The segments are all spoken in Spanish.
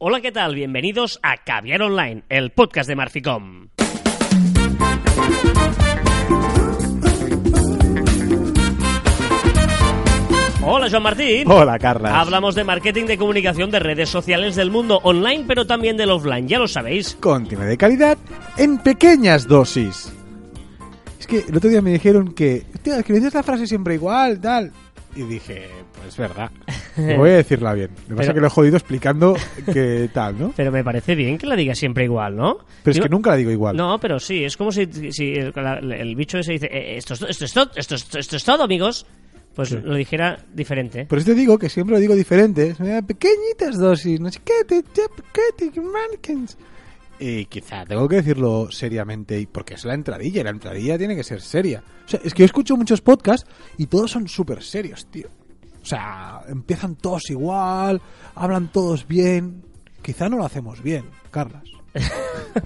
Hola, ¿qué tal? Bienvenidos a Caviar Online, el podcast de Marficom. Hola, Joan Martín. Hola, Carlas. Hablamos de marketing de comunicación de redes sociales del mundo online, pero también del offline, ya lo sabéis. Contenido de calidad en pequeñas dosis. Es que el otro día me dijeron que, hostia, es que dices la frase siempre igual, tal. Y dije, es verdad. Voy a decirla bien. Lo que pasa es que lo he jodido explicando que tal, ¿no? Pero me parece bien que la diga siempre igual, ¿no? Pero es que nunca la digo igual. No, pero sí, es como si, si el, la- el bicho ese dice, "Eh, esto, es, esto, es todo, esto, es- esto es todo, amigos. Pues Sí. lo dijera diferente. Por eso te digo que siempre lo digo diferente. Eh, Pequeñitas dosis, no sé qué, te, te, qué, te, mannequins. Y quizá tengo que decirlo seriamente, porque es la entradilla, y la entradilla tiene que ser seria. O sea, es que yo escucho muchos podcasts y todos son súper serios, tío. O sea, empiezan todos igual, hablan todos bien. Quizá no lo hacemos bien, Carlas.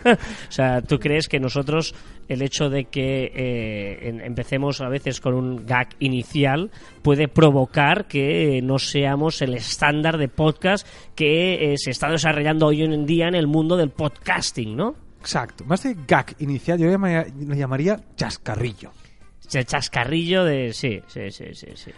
O sea, ¿tú crees que nosotros, el hecho de que eh, empecemos a veces con un gag inicial, puede provocar que no seamos el estándar de podcast que eh, se está desarrollando hoy en día en el mundo del podcasting, ¿no? Exacto. Más de gag inicial, yo le llamaría chascarrillo. El chascarrillo de... Sí, sí, sí, sí. sí.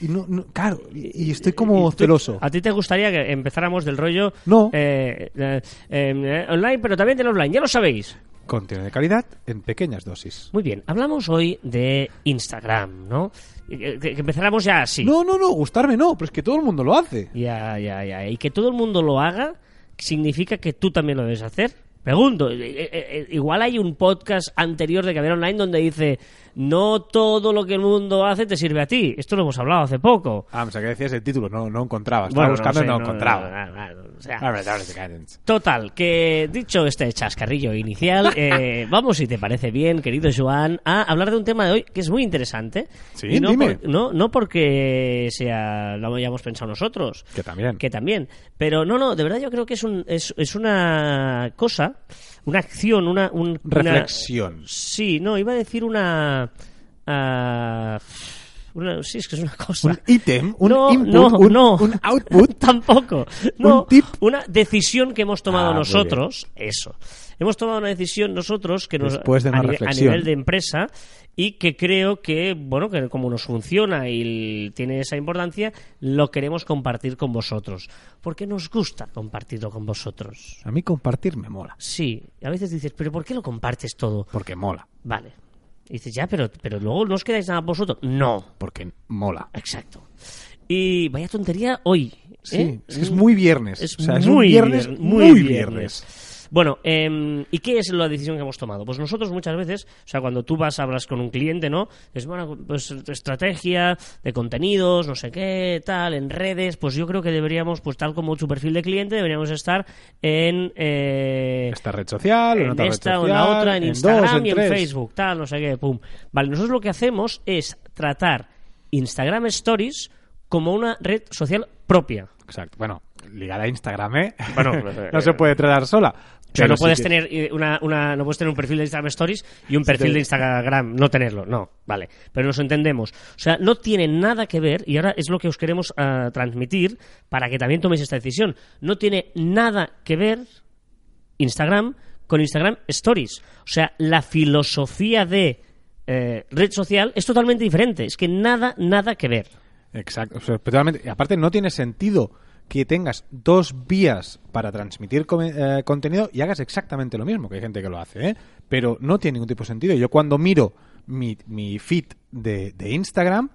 Y no, no- claro, y, y estoy como ¿Y tú- celoso. ¿A ti te gustaría que empezáramos del rollo No. eh, eh, eh, online, pero también del offline? Ya lo sabéis. Contenido de calidad en pequeñas dosis. Muy bien, hablamos hoy de Instagram, ¿no? Que, que- empezáramos ya así. No, no, no, gustarme no, pero es que todo el mundo lo hace. Ya, ya, ya. Y que todo el mundo lo haga significa que tú también lo debes hacer. Pregunto, eh, eh, eh, igual hay un podcast anterior de Caber Online donde dice no todo lo que el mundo hace te sirve a ti. Esto lo hemos hablado hace poco. Ah, o sea, que decías el título, no, no encontraba. Estaba Bueno, buscando sé, y no, encontraba. no, no, no, o sea, guidance. Total, que dicho este chascarrillo inicial, eh, vamos, si te parece bien, querido Joan, a hablar de un tema de hoy que es muy interesante. Sí, Y no, dime. por- no, no porque sea, lo hayamos pensado nosotros, Que también. que también. Pero no, no, de verdad yo creo que es, un, es, es una cosa, una acción, una... un- una- Reflexión. sí, no, iba a decir una... una- sí, es que es una cosa. Un ítem, un no, input, no, un, no. un output. Tampoco. No, Un tip. una decisión que hemos tomado Ah, nosotros, eso. Hemos tomado una decisión nosotros que nos, Después de una a, nivel de empresa y que creo que, bueno, que como nos funciona y tiene esa importancia, lo queremos compartir con vosotros. Porque nos gusta compartirlo con vosotros. A mí compartir me mola. Sí, a veces dices, pero ¿por qué lo compartes todo? Porque mola. Vale. Y dices, ya, pero, pero luego no os quedáis nada vosotros. No. Porque mola. Exacto. Y vaya tontería hoy. Sí, ¿eh? es que es muy viernes. Es o sea, muy un viernes vier- muy, muy viernes. Bueno, em, ¿y qué es la decisión que hemos tomado? Pues nosotros muchas veces, o sea, cuando tú vas, hablas con un cliente, ¿no? Es bueno, pues estrategia de contenidos, no sé qué, tal, en redes, pues yo creo que deberíamos, pues tal como su perfil de cliente, deberíamos estar en... eh, Esta red social, en, en otra red esta o social, en la otra, en, dos, Instagram y en tres. Facebook, tal, no sé qué, pum. Vale, nosotros lo que hacemos es tratar Instagram Stories como una red social propia. Exacto. Bueno, ligada a Instagram, ¿eh? Bueno, no se puede tratar sola. Sea, no puedes que- tener eh, una, una- no puedes tener un perfil de Instagram Stories y un perfil de Instagram no tenerlo, no, vale, pero nos entendemos. O sea, no tiene nada que ver y ahora es lo que os queremos ah, transmitir para que también toméis esta decisión. No tiene nada que ver Instagram con Instagram Stories. O sea, la filosofía de eh, red social es totalmente diferente. Es que nada, nada que ver. Exacto. O sea, totalmente. Y aparte, no tiene sentido que tengas dos vías para transmitir eh, contenido y hagas exactamente lo mismo, que hay gente que lo hace, ¿eh? Pero no tiene ningún tipo de sentido. Yo cuando miro mi, mi feed de, de Instagram,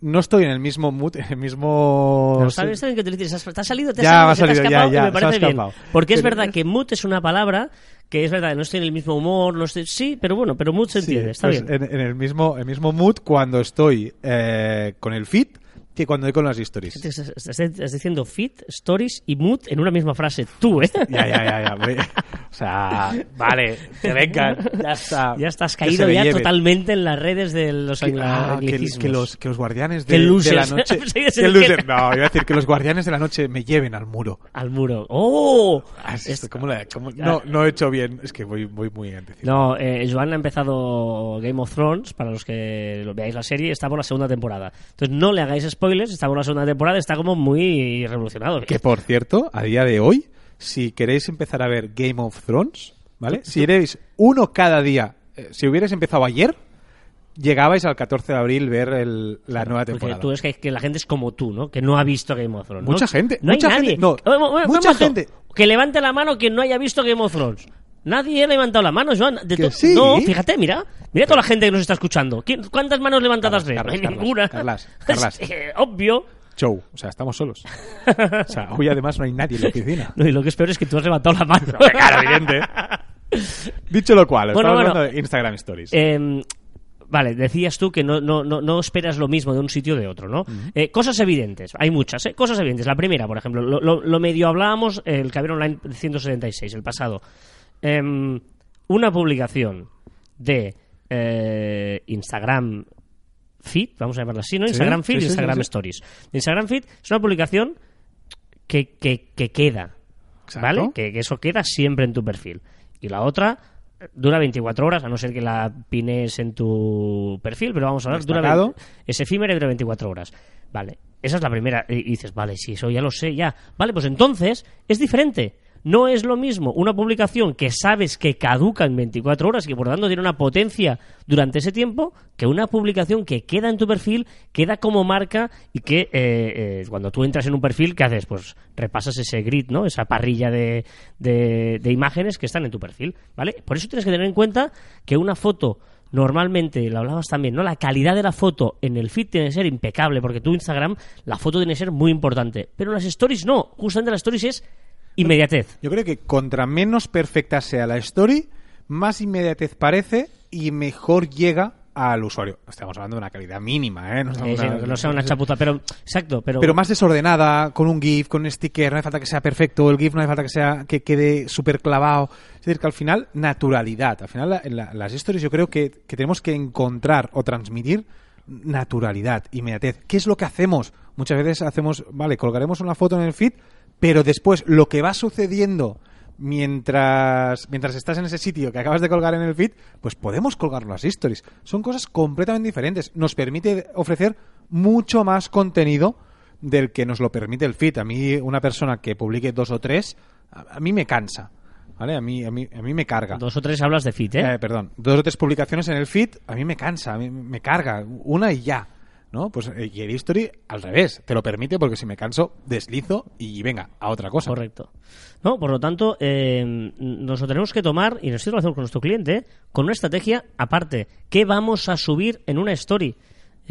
no estoy en el mismo mood, en el mismo... Bien, está bien que te lo dices. ¿Te ha salido? ¿Te Ya, ha ¿Se te salido, ya, escapado? ya, me parece bien. Porque es Pero- verdad que mood es una palabra que es verdad, no estoy en el mismo humor, no estoy... Sí, pero bueno, pero mood se Sí, entiende, está pues bien. En, en el mismo el mismo mood cuando estoy eh, con el feed que cuando doy con las stories. Estás, diciendo fit, stories y mood en una misma frase. Tú, ¿eh? Ya, ya, ya, ya. O sea, vale, que vengan, ya está. Ya estás caído ya lleven. totalmente en las redes de los Que, ah, que- que los, que los guardianes de, de la noche. Que loser. No, iba a decir que los guardianes de la noche me lleven al muro. Al muro. ¡Oh! Ah, es- ¿cómo la- cómo- no, no he hecho bien. Es que voy, voy muy antes. No, eh, Joan ha empezado Game of Thrones, para los que lo veáis la serie, está por la segunda temporada. Entonces no le hagáis spoilers, está por la segunda temporada, está como muy revolucionado. Que por cierto, a día de hoy, si queréis empezar a ver Game of Thrones, ¿vale? Si erais uno cada día, eh, si hubierais empezado ayer, llegabais al 14 de abril ver el- la nueva temporada. tú es que, que la gente es como tú, ¿no? Que no ha visto Game of Thrones. ¿no? Mucha gente, No hay mucha nadie. gente, no, un- un mucha gente. Que levante la mano quien no haya visto Game of Thrones. Nadie ha levantado la mano, Joan. De Que to- sí. No, fíjate, mira. Mira toda la gente que nos está escuchando. ¿Quién- ¿Cuántas manos levantadas? Carlas, hay Carlas, ninguna. Carlas, Carlas. Es, eh, obvio. Show, o sea, estamos solos. O sea, hoy además no hay nadie en la oficina. No, y lo que es peor es que tú has levantado la mano. Claro, evidente. Dicho lo cual, Bueno, estamos bueno. hablando de Instagram Stories. Eh, vale, decías tú que no, no, no, no esperas lo mismo de un sitio o de otro, ¿no? Eh, cosas evidentes, hay muchas, ¿eh? Cosas evidentes. La primera, por ejemplo, lo, lo- lo medio hablábamos, el Caber Online 176, el pasado. Em, una publicación de eh, Instagram Feed, vamos a llamarla así, ¿no? Sí, Instagram Feed sí, y sí, Instagram sí. Stories. Instagram Feed es una publicación que, que, que queda, Exacto. ¿vale? Que, que eso queda siempre en tu perfil. Y la otra eh, dura 24 horas, a no ser que la pines en tu perfil, pero vamos a hablar, dura Destacado. 20 es efímera y dura 24 horas. Vale, esa es la primera. Y dices, vale, sí, eso ya lo sé, ya. Vale, pues entonces es diferente. No es lo mismo una publicación que sabes que caduca en 24 horas y que por lo tanto tiene una potencia durante ese tiempo que una publicación que queda en tu perfil, queda como marca y que eh, eh, cuando tú entras en un perfil, ¿qué haces? Pues repasas ese grid, ¿no? Esa parrilla de, de, de imágenes que están en tu perfil, ¿vale? Por eso tienes que tener en cuenta que una foto normalmente, lo hablabas también, ¿no? La calidad de la foto en el feed tiene que ser impecable, porque tu Instagram, la foto tiene que ser muy importante. Pero las stories no, justamente las stories es inmediatez. Yo creo que contra menos perfecta sea la story, más inmediatez parece y mejor llega al usuario. Estamos hablando de una calidad mínima, ¿eh? No, sí, hablando- que no sea una chapuza, pero exacto, pero, pero más desordenada, con un GIF, con un sticker, no hace falta que sea perfecto, el GIF no hace falta que sea que quede súper clavado. Es decir, que al final, naturalidad. Al final, la- la- las stories yo creo que, que tenemos que encontrar o transmitir naturalidad, inmediatez. ¿Qué es lo que hacemos? Muchas veces hacemos, vale, colgaremos una foto en el feed, pero después lo que va sucediendo mientras, mientras estás en ese sitio que acabas de colgar en el feed, pues podemos colgar las stories. Son cosas completamente diferentes. Nos permite ofrecer mucho más contenido del que nos lo permite el feed. A mí, una persona que publique dos o tres, a, a mí me cansa. ¿Vale? A mí, a mí, a mí me carga. dos o tres hablas de feed, ¿eh? Eh, perdón, dos o tres publicaciones en el feed, a mí me cansa, a mí me carga, una y ya. ¿No? Pues eh, y el history al revés, te lo permite porque si me canso, deslizo y venga, a otra cosa. Correcto. No, por lo tanto, eh, nos lo tenemos que tomar, y nos lo hacemos con nuestro cliente, con una estrategia aparte. ¿Qué vamos a subir en una story?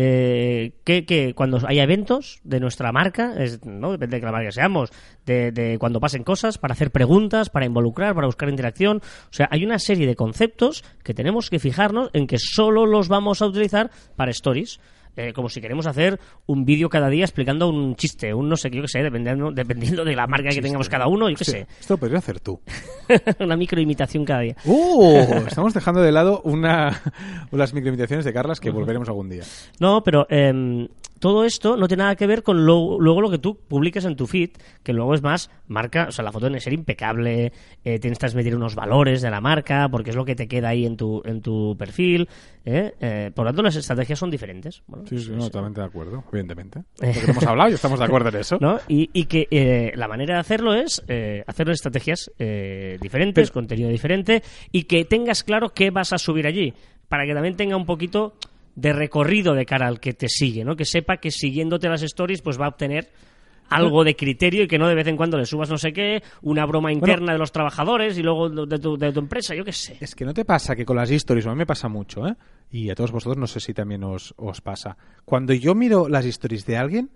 Eh, que, que cuando haya eventos de nuestra marca, es, ¿no? depende de qué la marca seamos, de, de cuando pasen cosas, para hacer preguntas, para involucrar, para buscar interacción. O sea, hay una serie de conceptos que tenemos que fijarnos en que solo los vamos a utilizar para stories. Eh, como si queremos hacer un vídeo cada día explicando un chiste, un no sé qué, yo qué sé, dependiendo, dependiendo de la marca que tengamos cada uno, yo qué sé. Esto lo podrías hacer tú. una microimitación cada día. ¡Uh! Estamos dejando de lado una, las microimitaciones de Carlas que volveremos algún día. No, pero em, todo esto no tiene nada que ver con lo- luego lo que tú publiques en tu feed, que luego es más marca, o sea, la foto tiene que ser impecable, eh, tienes que transmitir unos valores de la marca, porque es lo que te queda ahí en tu, en tu perfil. ¿eh? Eh, por lo tanto, las estrategias son diferentes. Bueno, Sí, sí, es- no, totalmente de acuerdo, evidentemente. Porque hemos hablado y estamos de acuerdo en eso. ¿no? Y, y que eh, la manera de hacerlo es eh, hacer estrategias eh, diferentes, Pero- contenido diferente y que tengas claro qué vas a subir allí, para que también tenga un poquito de recorrido de cara al que te sigue, ¿no? Que sepa que siguiéndote las stories pues va a obtener algo de criterio y que no de vez en cuando le subas no sé qué, una broma interna de los trabajadores y luego de tu, de tu empresa, yo qué sé. Es que no te pasa que con las stories, a mí me pasa mucho, ¿eh? Y a todos vosotros no sé si también os, os pasa. Cuando yo miro las stories de alguien,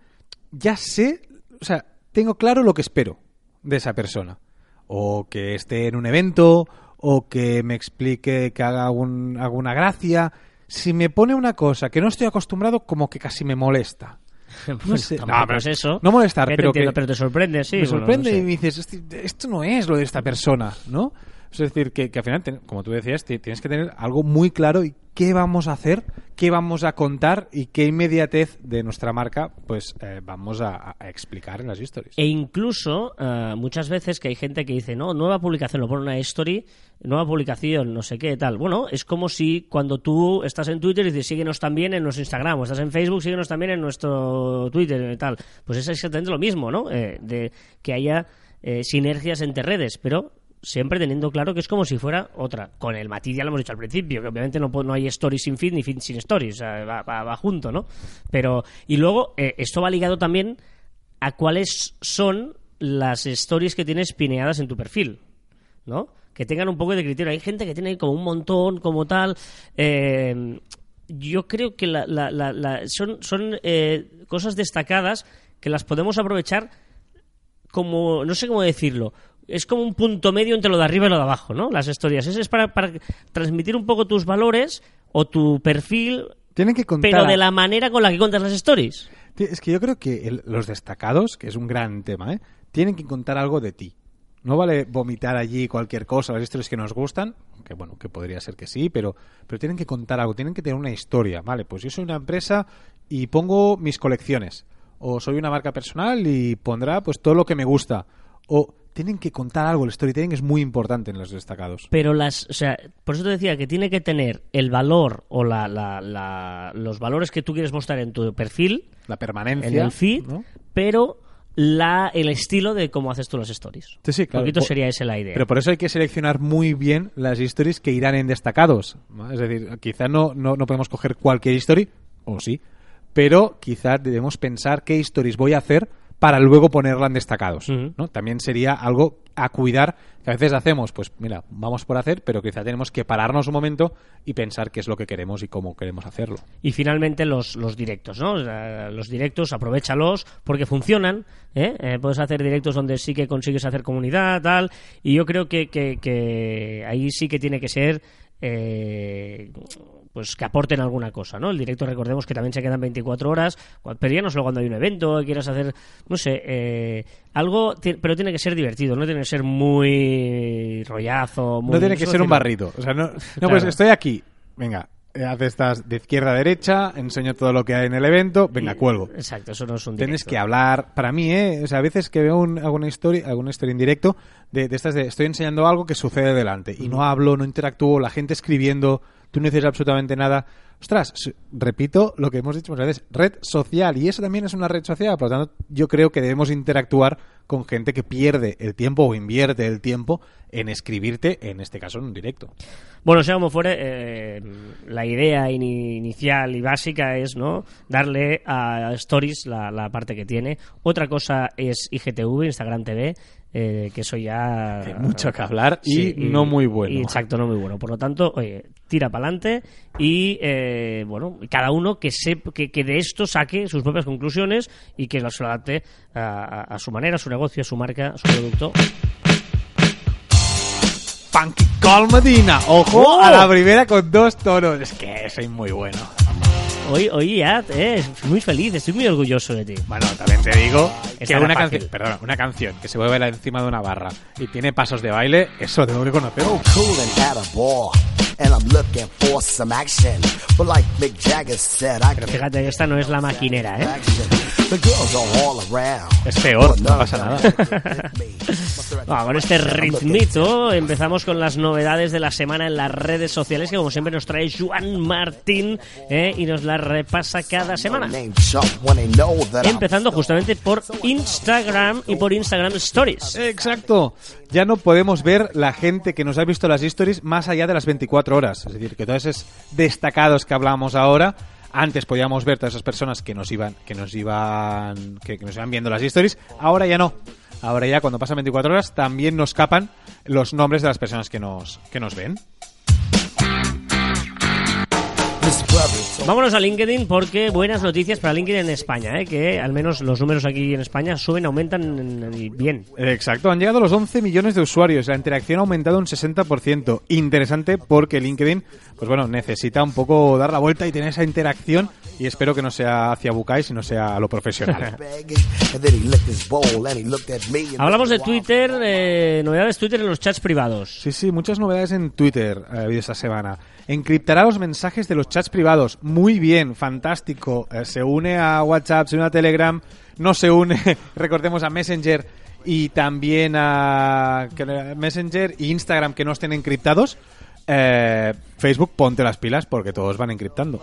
ya sé, o sea, tengo claro lo que espero de esa persona. O que esté en un evento, o que me explique que haga un- alguna gracia. Si me pone una cosa que no estoy acostumbrado, como que casi me molesta. Pues sé. No, pero es eso. no molestar, pero entiendo, que- pero te sorprende, sí. me bueno, sorprende no sé. y me dices, "Este- esto no es lo de esta persona, ¿no? Es decir, que, al final, como tú decías, ti- tienes que tener algo muy claro y qué vamos a hacer, qué vamos a contar y qué inmediatez de nuestra marca pues eh, vamos a, explicar en las historias. E incluso eh, muchas veces que hay gente que dice, no, nueva publicación, lo pone una story, nueva publicación, no sé qué, tal. Bueno, es como si cuando tú estás en Twitter y dices, síguenos también en nuestro Instagram, o estás en Facebook, síguenos también en nuestro Twitter y tal. Pues es exactamente lo mismo, ¿no? Eh, de que haya eh, sinergias entre redes, pero siempre teniendo claro que es como si fuera otra. Con el matiz ya lo hemos dicho al principio, que obviamente no, no hay stories sin feed ni feed sin stories, o sea, va, va- va junto, ¿no? Pero, y luego, eh, esto va ligado también a cuáles son las stories que tienes pineadas en tu perfil, ¿no? Que tengan un poco de criterio. Hay gente que tiene como un montón, como tal. eh, yo creo que la- la- la- son, son eh, cosas destacadas que las podemos aprovechar como, no sé cómo decirlo, es como un punto medio entre lo de arriba y lo de abajo, ¿no? Las historias. Ese es para, para transmitir un poco tus valores o tu perfil, Tienen que contar. pero de la manera con la que cuentas las stories. Es que yo creo que el- los destacados, que es un gran tema, ¿eh? tienen que contar algo de ti. No vale vomitar allí cualquier cosa, las historias que nos gustan, que bueno, que podría ser que sí, pero, pero tienen que contar algo, tienen que tener una historia. Vale, pues yo soy una empresa y pongo mis colecciones. O soy una marca personal y pondrá pues todo lo que me gusta. O tienen que contar algo, el storytelling es muy importante en los destacados. Pero las, o sea, por eso te decía que tiene que tener el valor o la, la- la- los valores que tú quieres mostrar en tu perfil, La permanencia. en el feed, ¿no? pero la, el estilo de cómo haces tú las stories. Sí, sí, claro. Un poquito Po- sería esa la idea. Pero por eso hay que seleccionar muy bien las stories que irán en destacados. ¿no? Es decir, quizá no, no, no podemos coger cualquier story, o sí, pero quizás debemos pensar qué stories voy a hacer para luego ponerla en destacados. ¿no? También sería algo a cuidar que a veces hacemos, pues mira, vamos por hacer, pero quizá tenemos que pararnos un momento y pensar qué es lo que queremos y cómo queremos hacerlo. Y finalmente los, los directos, ¿no? Los directos, aprovechalos porque funcionan. ¿eh? Eh, puedes hacer directos donde sí que consigues hacer comunidad, tal. Y yo creo que, que, que ahí sí que tiene que ser. eh, pues que aporten alguna cosa, ¿no? El directo, recordemos que también se quedan 24 horas, pero ya no solo cuando hay un evento, quieras hacer, no sé, eh, algo, pero tiene que ser divertido, no tiene que ser muy rollazo, muy... no tiene que ¿cómo ser un barrido. O sea, no, no Claro. pues estoy aquí. Venga, eh, haz estas de izquierda a derecha, enseño todo lo que hay en el evento, venga, cuelgo. Exacto, eso no es un Tienes directo. que hablar. Para mí, ¿eh? O sea, a veces que veo un- alguna historia, alguna historia en directo de, de estas de estoy enseñando algo que sucede delante y no hablo, no interactúo, la gente escribiendo, tú no dices absolutamente nada. Ostras, repito lo que hemos dicho muchas veces, red social y eso también es una red social, por lo tanto, yo creo que debemos interactuar con gente que pierde el tiempo o invierte el tiempo en escribirte, en este caso en un directo. Bueno, sea como fuere, eh, la idea ini- inicial y básica es no darle a Stories la, la parte que tiene. Otra cosa es IGTV, Instagram TV, eh, que eso ya... Hay mucho que hablar y no muy bueno. y exacto, no muy bueno. Por lo tanto, oye, tira para adelante y, eh, bueno, cada uno que, sep- que, que de esto saque sus propias conclusiones y que se lo adapte a, a- a su manera, a su negocio, a su marca, a su producto. Funky Call Medina, ojo ¡Oh! a la primera con dos tonos. Es que soy muy bueno. Hoy, hoy ya, eh, estoy muy feliz, estoy muy orgulloso de ti. Bueno, también te digo que Esta una canción, perdón, una canción que se mueve la- encima de una barra y tiene pasos de baile, eso lo tengo que conocer. Coolin' at a bar, and I'm looking for some action. But like Mick Jagger said, I Pero fíjate que esta no es la maquinera, ¿eh? action. The girls are all around. Es peor, no pasa nada. At Ah, con este ritmito empezamos con las novedades de la semana en las redes sociales que como siempre nos trae Juan Martín ¿eh? y nos la repasa cada semana. Empezando justamente por Instagram y por Instagram Stories. Exacto. Ya no podemos ver la gente que nos ha visto las stories más allá de las 24 horas. Es decir, que todos esos destacados que hablamos ahora, antes podíamos ver todas esas personas que nos iban, que nos iban, que, que nos iban viendo las stories, ahora ya no. Ahora ya cuando pasan 24 horas también nos capan los nombres de las personas que nos, que nos ven. Vámonos a LinkedIn porque buenas noticias para LinkedIn en España, ¿eh? que al menos los números aquí en España suben, aumentan en- en- bien. Exacto, han llegado los 11 millones de usuarios, la interacción ha aumentado un 60%. Interesante porque LinkedIn, pues bueno, necesita un poco dar la vuelta y tener esa interacción y espero que no sea hacia Bukai, sino sea a lo profesional. Hablamos de. Twitter, eh, novedades Twitter en los chats privados. Sí, sí, muchas novedades en Twitter ha habido esta semana. Encriptará los mensajes de los chats privados. Muy bien, fantástico. Eh, se une a WhatsApp, se une a Telegram, no se une, recordemos, a Messenger y también a Messenger e Instagram que no estén encriptados. Eh, Facebook, ponte las pilas porque todos van encriptando.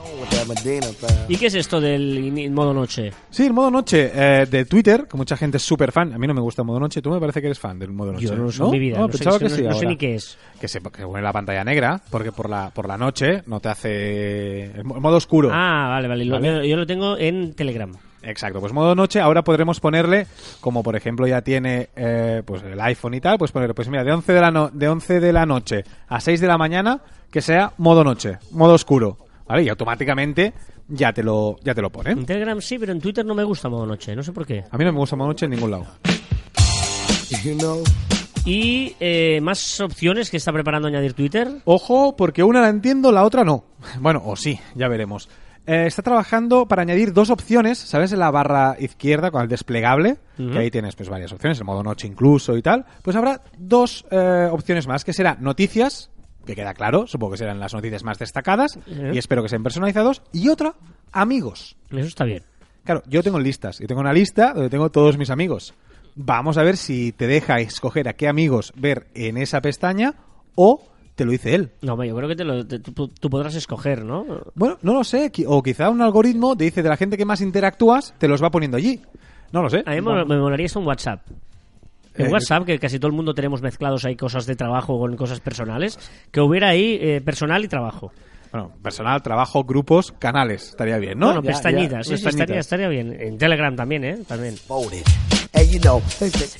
¿Y qué es esto del modo noche? Sí, el modo noche eh, de Twitter, que mucha gente es súper fan. A mí no me gusta el modo noche. Tú me parece que eres fan del modo noche. Yo no sé en mi vida, no, sé, pensaba que no- sí no sé ahora. ni qué es. que se que pone la pantalla negra porque por la por la noche no te hace el mo- modo oscuro Ah, vale, vale. lo- Vale. Yo, yo lo tengo en Telegram. Exacto pues modo noche ahora podremos ponerle como por ejemplo ya tiene eh, pues el iPhone y tal pues poner pues mira de 11 de la no- de 11 de la noche a 6 de la mañana que sea modo noche modo oscuro vale y automáticamente ya te lo ya te lo pone En Telegram sí, pero en Twitter no me gusta modo noche. No sé por qué. a mí no me gusta modo noche en ningún lado You know, Y eh, más opciones que está preparando añadir Twitter. Ojo, porque una la entiendo, la otra no. Bueno, o sí, ya veremos. Eh, está trabajando para añadir dos opciones, ¿sabes? En la barra izquierda con el desplegable, que ahí tienes pues varias opciones, el modo noche incluso y tal. Pues habrá dos eh, opciones más, que será noticias, que queda claro, supongo que serán las noticias más destacadas, y espero que sean personalizados, y otra, amigos. Eso está bien. Claro, yo tengo listas, yo tengo una lista donde tengo todos mis amigos. Vamos a ver si te deja escoger a qué amigos ver en esa pestaña o te lo dice él. No, yo creo que te lo, te- tú, tú podrás escoger, ¿no? Bueno, no lo sé, o quizá un algoritmo te dice de la gente que más interactúas, te los va poniendo allí. No lo sé. A mí me, me molaría esto en WhatsApp. En Eh, WhatsApp, que casi todo el mundo tenemos mezclados ahí cosas de trabajo con cosas personales, que hubiera ahí eh, personal y trabajo. Bueno, personal, trabajo, grupos, canales, estaría bien, ¿no? Bueno, Ya- pestañitas, ya, sí, sí, pestañitas. estaría, estaría bien. En Telegram también, ¿eh? También. voted.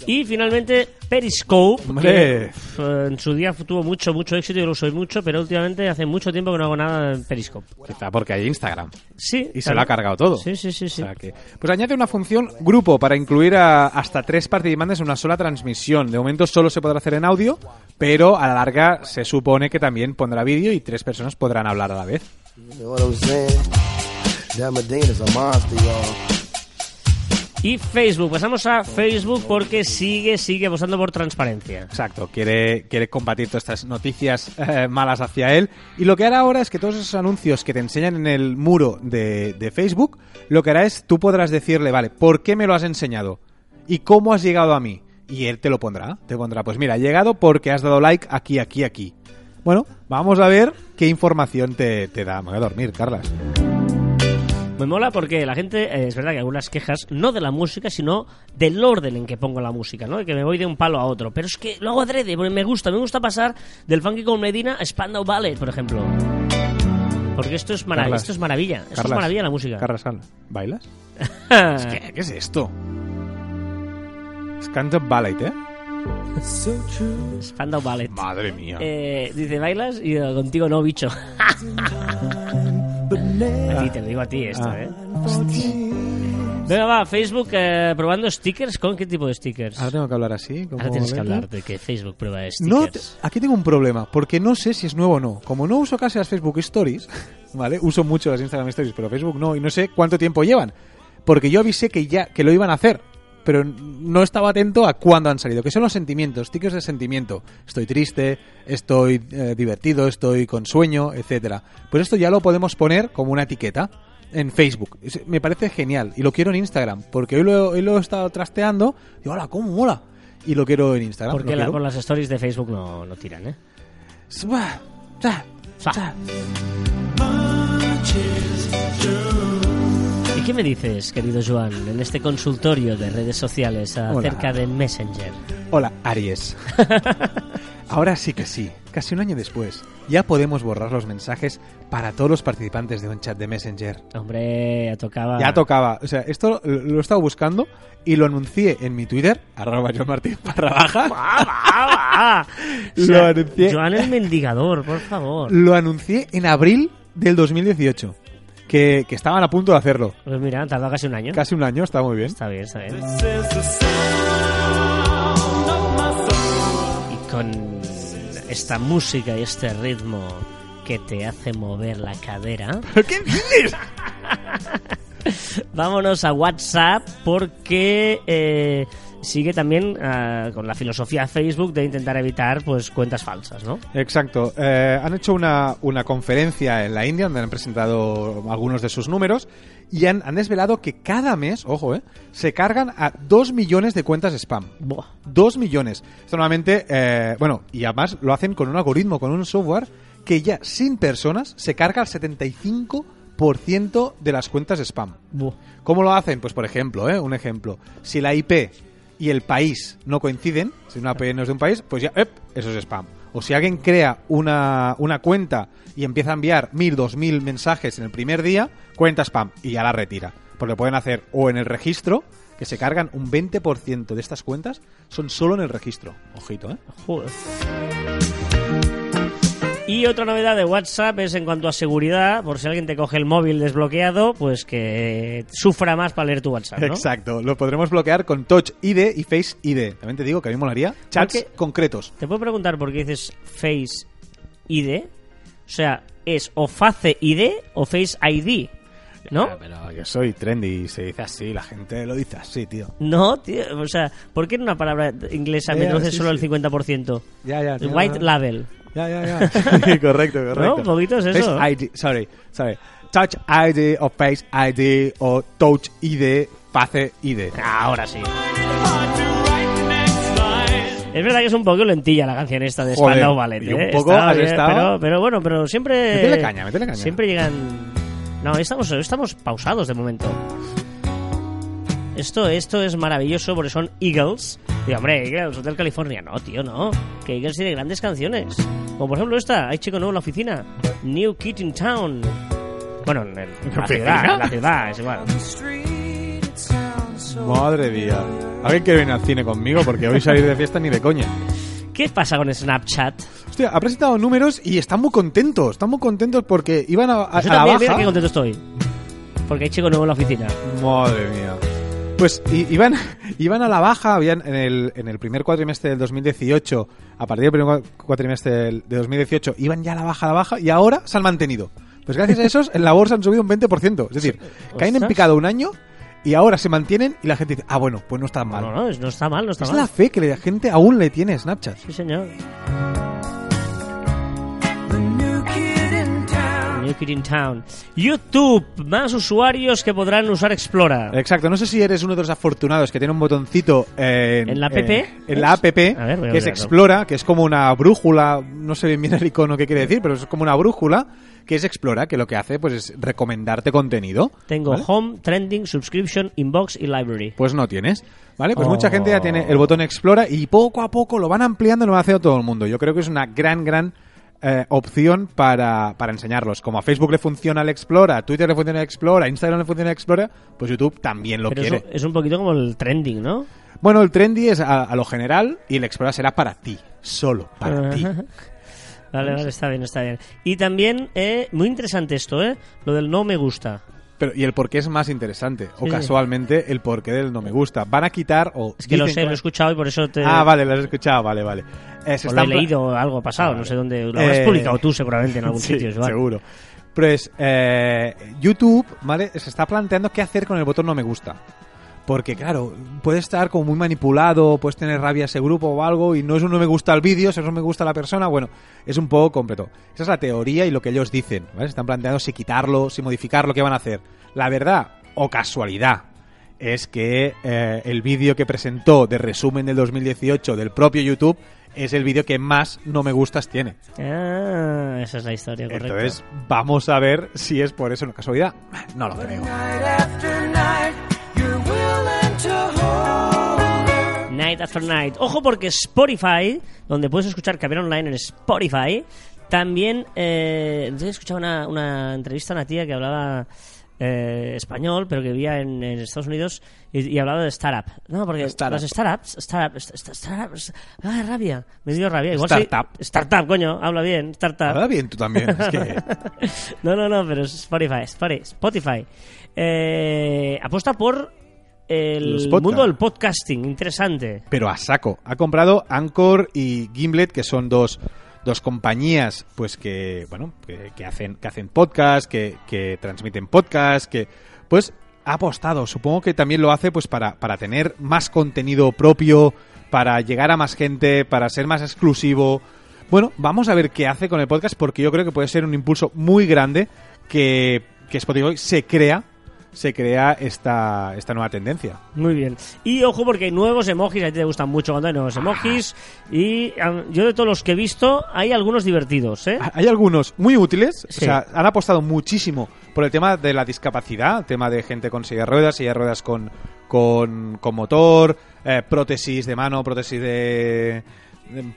Y finalmente Periscope, que eh, en su día tuvo mucho, mucho éxito y lo usé mucho, pero últimamente hace mucho tiempo que no hago nada en Periscope. Quizá porque hay Instagram. Sí. Y se lo ha cargado todo. Sí, sí, sí, sí. O sea que- pues añade una función grupo para incluir a hasta tres participantes en una sola transmisión. De momento solo se podrá hacer en audio, pero a la larga se supone que también pondrá vídeo y tres personas podrán hablar a la vez. you know Y Facebook, pasamos a Facebook porque sigue, sigue apostando por transparencia. Exacto, quiere, quiere combatir todas estas noticias eh, malas hacia él. Y lo que hará ahora es que todos esos anuncios que te enseñan en el muro de, de Facebook, lo que hará es tú podrás decirle, vale, ¿por qué me lo has enseñado? ¿Y cómo has llegado a mí? Y él te lo pondrá. Te pondrá, pues mira, he llegado porque has dado like aquí, aquí, aquí. Bueno, vamos a ver qué información te, te da. Me voy a dormir, Carlas. Me mola porque la gente, eh, es verdad que algunas quejas, no de la música, sino del orden en que pongo la música, ¿no? De que me voy de un palo a otro. Pero es que lo hago adrede, porque me gusta. Me gusta pasar del funky con Medina a Spandau Ballet, por ejemplo. Porque esto es, mara- Carlas. esto es maravilla. Esto es maravilla la música. Carlas, ¿bailas? Ah. ¿Qué, ¿Qué es esto? Scandal Ballet, ¿eh? Spandau Ballet. Madre mía. Eh, dice, ¿bailas? Y yo, contigo no, bicho. a ti, te lo digo a ti esto, Ah. ¿eh? Venga, va, Facebook eh, probando stickers. ¿Con qué tipo de stickers? Ahora tengo que hablar así. Ahora tienes que hablar de que Facebook prueba stickers. No, te- aquí tengo un problema, porque no sé si es nuevo o no. Como no uso casi las Facebook Stories, ¿vale? Uso mucho las Instagram Stories, pero Facebook no, y no sé cuánto tiempo llevan. Porque yo avisé que ya que lo iban a hacer, pero no estaba atento a cuándo han salido. Que son los sentimientos, stickers de sentimiento. Estoy triste, estoy eh, divertido, estoy con sueño, etcétera. Pues esto ya lo podemos poner como una etiqueta en Facebook. Me parece genial y lo quiero en Instagram, porque hoy lo, hoy lo he estado trasteando. Y hola, cómo mola. Y lo quiero en Instagram. Porque la- por las stories de Facebook no, no tiran, ¿eh? Swa, sa, Sa. Sa. ¿Y qué me dices, querido Joan, en este consultorio de redes sociales acerca de Messenger? Hola, Aries. Ahora sí que sí, casi un año después, ya podemos borrar los mensajes para todos los participantes de un chat de Messenger. Hombre, ya tocaba. Ya tocaba. O sea, esto lo, lo he estado buscando y lo anuncié en mi Twitter, arroba Joan Martín barra baja. Lo sea, anuncié. Joan el mendigador, por favor. Lo anuncié en abril del 2018. Que, que estaban a punto de hacerlo. Pues mira, han tardado casi un año. Casi un año, está muy bien. Está bien, está bien. Y con esta música y este ritmo que te hace mover la cadera, ¿Qué dices? vámonos a WhatsApp porque eh, sigue también ah, con la filosofía Facebook de intentar evitar pues cuentas falsas, ¿no? Exacto. Eh, han hecho una, una conferencia en la India donde han presentado algunos de sus números y han, han desvelado que cada mes, ojo, eh, se cargan a 2 millones de cuentas spam. Buah. 2 millones. Esto normalmente, eh, bueno, y además lo hacen con un algoritmo, con un software que ya sin personas se carga al 75% de las cuentas spam. Buah. ¿Cómo lo hacen? Pues por ejemplo, ¿eh? un ejemplo. Si la IP y el país no coinciden, si una IP no es de un país, pues ya, ¡ep! eso es spam. O si alguien crea una, una cuenta y empieza a enviar mil, dos mil mensajes en el primer día, cuenta spam y ya la retira. Porque pueden hacer o en el registro, que se cargan un 20% de estas cuentas, son solo en el registro. Ojito, ¿eh? Joder. Y otra novedad de WhatsApp es en cuanto a seguridad, por si alguien te coge el móvil desbloqueado, pues que sufra más para leer tu WhatsApp, ¿no? Exacto. Lo podremos bloquear con Touch ID y Face ID. También te digo que a mí me molaría chats concretos. ¿Te puedo preguntar por qué dices Face ID? O sea, ¿es o Face ID o Face ID? ¿No? Ah, pero yo soy trendy y se dice así, la gente lo dice así, tío. No, tío, o sea, ¿por qué en una palabra inglesa me conoces sí, solo sí. el 50%? Ya, ya. White no. label. Ya, ya, ya. correcto, correcto. ¿No? Un poquito es eso. Face ID, sorry, sorry. Touch ID o Face ID o Touch ID, Face ID. Ahora sí. Es verdad que es un poco lentilla la canción esta de Joder, Spandau Ballet. y un ¿eh? poco Está bien, estado- Pero, pero bueno, pero siempre... Métele caña, métele caña. Siempre llegan... No, estamos, estamos pausados de momento. Esto, esto es maravilloso porque son Eagles. Y hombre, Eagles, Hotel California. No, tío, no. Que Eagles tiene grandes canciones. Como por ejemplo esta, Hay chico nuevo en la oficina. New Kid in Town. Bueno, en, el- en la ciudad, en la ciudad, es igual. Madre mía. ¿Alguien quiere venir al cine conmigo? Porque hoy salir de fiesta ni de coña. ¿Qué pasa con Snapchat? Hostia, ha presentado números y están muy contentos. Están muy contentos porque iban a, a- Pues yo a la también, baja. mira qué contento estoy. Porque hay chico nuevo en la oficina. Madre mía. Pues iban, iban a la baja, habían en el, en el primer cuatrimestre del 2018, a partir del primer cua- cuatrimestre del, de 2018, iban ya a la baja, a la baja, y ahora se han mantenido. Pues gracias a esos, en la bolsa han subido un 20%. Es decir, caen en picado un año y ahora se mantienen y la gente dice, ah, bueno, pues no está mal. No, no, es- no está mal, no está es mal. la fe que la gente aún le tiene a Snapchat. Sí, señor. New Kid in Town. YouTube, más usuarios que podrán usar Explora. Exacto, no sé si eres uno de los afortunados que tiene un botoncito en, ¿En la app? eh, en la app, ver, que es. Explora, que es como una brújula, no sé bien el icono que quiere decir, pero es como una brújula, que es Explora, que lo que hace pues es recomendarte contenido. Tengo ¿vale? Home, Trending, Subscription, Inbox y Library. Pues no tienes. ¿Vale? Pues Oh. mucha gente ya tiene el botón Explora y poco a poco lo van ampliando y lo van haciendo todo el mundo. Yo creo que es una gran, gran eh, opción para, para enseñarlos. Como a Facebook le funciona el Explora, a Twitter le funciona el Explora, a Instagram le funciona el Explora, pues YouTube también lo Pero quiere. eso es un poquito como el Trending, ¿no? Bueno, el trendy es a, a lo general y el Explora será para ti, solo para ti. Vale, vale, está bien, está bien. Y también, eh, muy interesante esto, ¿eh? Lo del no me gusta. Pero, y el por qué es más interesante, o Sí. casualmente el porqué del no me gusta. Van a quitar o... Es que lo sé, lo he escuchado y por eso te... Ah, vale, lo has escuchado, vale, vale. Eh, se o lo he leído algo pasado, Ah, no sé vale. dónde. Lo habrás Eh, publicado tú seguramente en algún Sí, sitio, Joan. seguro. Pues eh, YouTube, ¿vale? Se está planteando qué hacer con el botón no me gusta. Porque, claro, puede estar como muy manipulado, puedes tener rabia ese grupo o algo, y no es un no me gusta el vídeo, es un no me gusta la persona, bueno, es un poco completo. Esa es la teoría y lo que ellos dicen, ¿vale? Se están planteando si quitarlo, si modificarlo, qué van a hacer. La verdad, o casualidad, es que eh, el vídeo que presentó de resumen del 2018 del propio YouTube es el vídeo que más no me gustas tiene. Ah, esa es la historia, correcto. Entonces, vamos a ver si es por eso una casualidad. No lo creo. Night After Night. Ojo porque Spotify, donde puedes escuchar Caber Online en Spotify, también... Eh, he escuchado una, una entrevista a una tía que hablaba eh, español, pero que vivía en, en Estados Unidos y, y hablaba de startup. No, porque Startup. las startups, startups, sta- startups, ah, rabia, me dio rabia. Igual Startup. startup, coño, habla bien, startup. Habla bien tú también. Es que... No, no, no, pero es Spotify, Spotify. Spotify. Eh, apuesta por el mundo del podcasting, interesante. pero a saco. Ha comprado Anchor y Gimlet, que son dos, dos compañías, pues que, bueno, que, que hacen, que hacen podcast, que, que transmiten podcast, que, pues, ha apostado. Supongo que también lo hace, pues, para, para tener más contenido propio, para llegar a más gente, para ser más exclusivo. Bueno, vamos a ver qué hace con el podcast, porque yo creo que puede ser un impulso muy grande que, que Spotify se crea, se crea esta, esta nueva tendencia. Muy bien. Y ojo porque hay nuevos emojis, a ti te gustan mucho cuando hay nuevos emojis. Y ah, yo de todos los que he visto, hay algunos divertidos, ¿eh? Hay algunos muy útiles, Sí. o sea, han apostado muchísimo por el tema de la discapacidad, el tema de gente con silla de ruedas, silla de ruedas con, con, con motor, eh, prótesis de mano, prótesis de,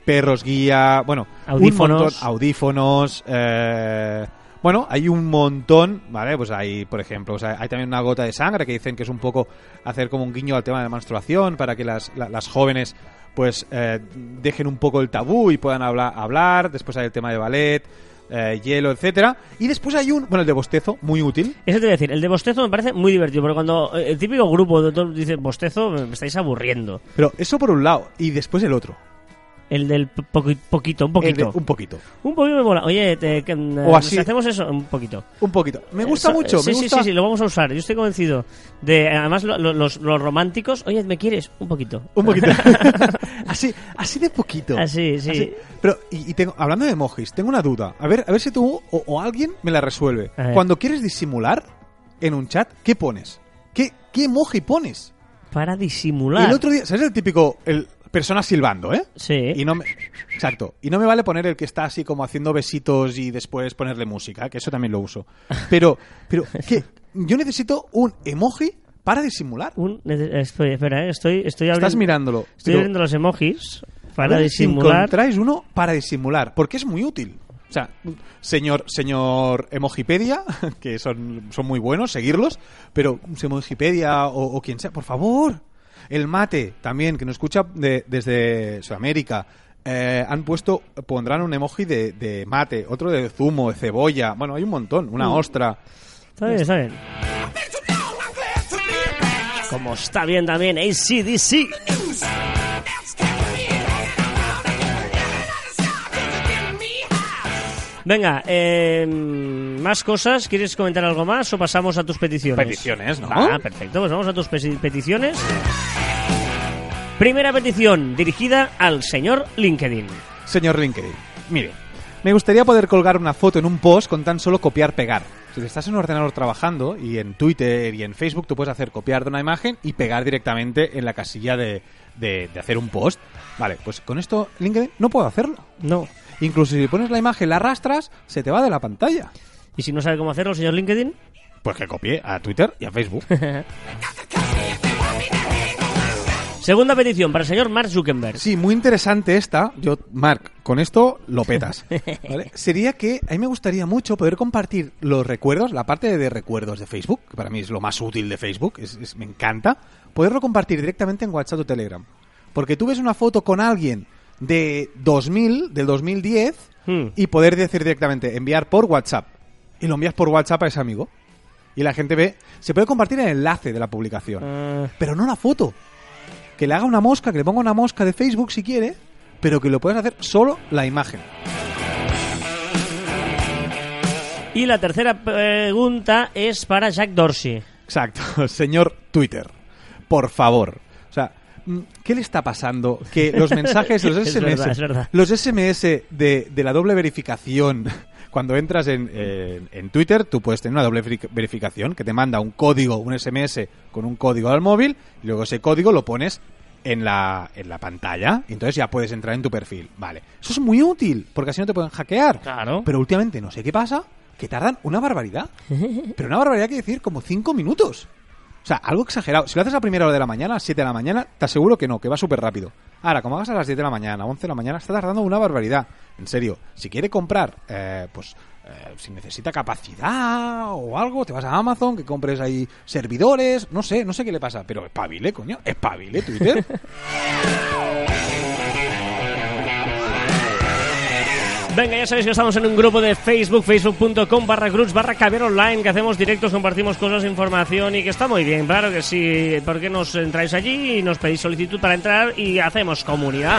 perros guía, bueno, un Audífonos. montón- audífonos, eh, bueno, hay un montón, ¿vale? Pues hay, por ejemplo, o sea, hay también una gota de sangre que dicen que es un poco hacer como un guiño al tema de la menstruación para que las, la- las jóvenes pues eh, dejen un poco el tabú y puedan hablar, hablar. Después hay el tema de ballet, eh, hielo, etcétera. Y después hay un, bueno, el de bostezo, muy útil. Eso te voy a decir, el de bostezo me parece muy divertido, porque cuando eh, el típico grupo de todos dice bostezo, me estáis aburriendo. Pero eso por un lado. Y después el otro. El del po- poqui- poquito, un poquito. de un poquito. Un poquito me mola. Oye, te, que, eh, O así. si hacemos eso, un poquito. Un poquito. Me gusta Eso- mucho. Sí, me sí, gusta. sí, sí, lo vamos a usar. Yo estoy convencido. De, además, lo- lo- los, los románticos, oye, ¿me quieres? Un poquito. Un poquito. así, así de poquito. Así, sí. Pero, y, y tengo, hablando de emojis, tengo una duda. A ver, a ver si tú o, o alguien me la resuelve. Cuando quieres disimular en un chat, ¿qué pones? ¿Qué, qué emoji pones? Para disimular. El otro día, ¿sabes el típico, el persona silbando, eh? Sí. Y no me, exacto. Y no me vale poner el que está así como haciendo besitos y después ponerle música, que eso también lo uso. Pero, pero, ¿qué? Yo necesito un emoji para disimular. Un, estoy, espera, eh, estoy, estoy abriendo, Estás mirándolo. Estoy abriendo los emojis para si disimular. encontráis uno para disimular, porque es muy útil. O sea, señor, señor Emojipedia, que son, son muy buenos, seguirlos, pero Emojipedia o, o quien sea, por favor. El mate también, que nos escucha de- desde Sudamérica. eh, han puesto, pondrán un emoji de, de mate, otro de zumo, de cebolla. Bueno, hay un montón, una Mm. ostra. Está bien, está bien. Como está bien también ACDC. Venga, eh, más cosas. ¿Quieres comentar algo más o pasamos a tus peticiones? Peticiones, ¿no? Ah, perfecto. Pues vamos a tus peticiones. Primera petición dirigida al señor LinkedIn. Señor LinkedIn, mire, me gustaría poder colgar una foto en un post con tan solo copiar-pegar. Si estás en un ordenador trabajando y en Twitter y en Facebook tú puedes hacer copiar de una imagen y pegar directamente en la casilla de, de- de hacer un post. Vale, pues con esto LinkedIn no puedo hacerlo. No. Incluso si pones la imagen, la arrastras, se te va de la pantalla. ¿Y si no sabe cómo hacerlo, señor LinkedIn? Pues que copie a Twitter y a Facebook. Segunda petición para el señor Mark Zuckerberg. Sí, muy interesante esta. Yo, Mark, con esto lo petas. ¿vale? Sería que a mí me gustaría mucho poder compartir los recuerdos, la parte de recuerdos de Facebook, que para mí es lo más útil de Facebook, es, es- me encanta, poderlo compartir directamente en WhatsApp o Telegram. Porque tú ves una foto con alguien de 2000, del 2010, Hmm. y poder decir directamente, enviar por WhatsApp. Y lo envías por WhatsApp a ese amigo. Y la gente ve, se puede compartir el enlace de la publicación Ah, pero no la foto. Que le haga una mosca, que le ponga una mosca de Facebook si quiere, pero que lo puedes hacer solo la imagen. y la tercera pregunta es para Jack Dorsey. Exacto, señor Twitter, por favor. O sea, mm, ¿qué le está pasando? Que los mensajes, los SMS, verdad, es verdad. los SMS de, de la doble verificación, cuando entras en, en- en Twitter, tú puedes tener una doble veri- verificación que te manda un código, un SMS con un código al móvil, y luego ese código lo pones en la, en la pantalla, y entonces ya puedes entrar en tu perfil. Vale, eso es muy útil, porque así no te pueden hackear. Claro. Pero últimamente no sé qué pasa, que tardan una barbaridad. Pero una barbaridad que decir como cinco minutos. O sea, algo exagerado. Si lo haces a primera hora de la mañana, a las 7 de la mañana, te aseguro que no, que va súper rápido. Ahora, como hagas a las 10 de la mañana, 11 de la mañana, está tardando una barbaridad. En serio, si quiere comprar, eh, pues, eh, si necesita capacidad o algo, te vas a Amazon, que compres ahí servidores, no sé, no sé qué le pasa, pero espabile, coño, espabile Twitter. Venga, ya sabéis que estamos en un grupo de Facebook, facebook.com barra groups barra caviar online, que hacemos directos, compartimos cosas, información y que está muy bien, claro que sí. ¿Por qué nos entráis allí y nos pedís solicitud para entrar y hacemos comunidad?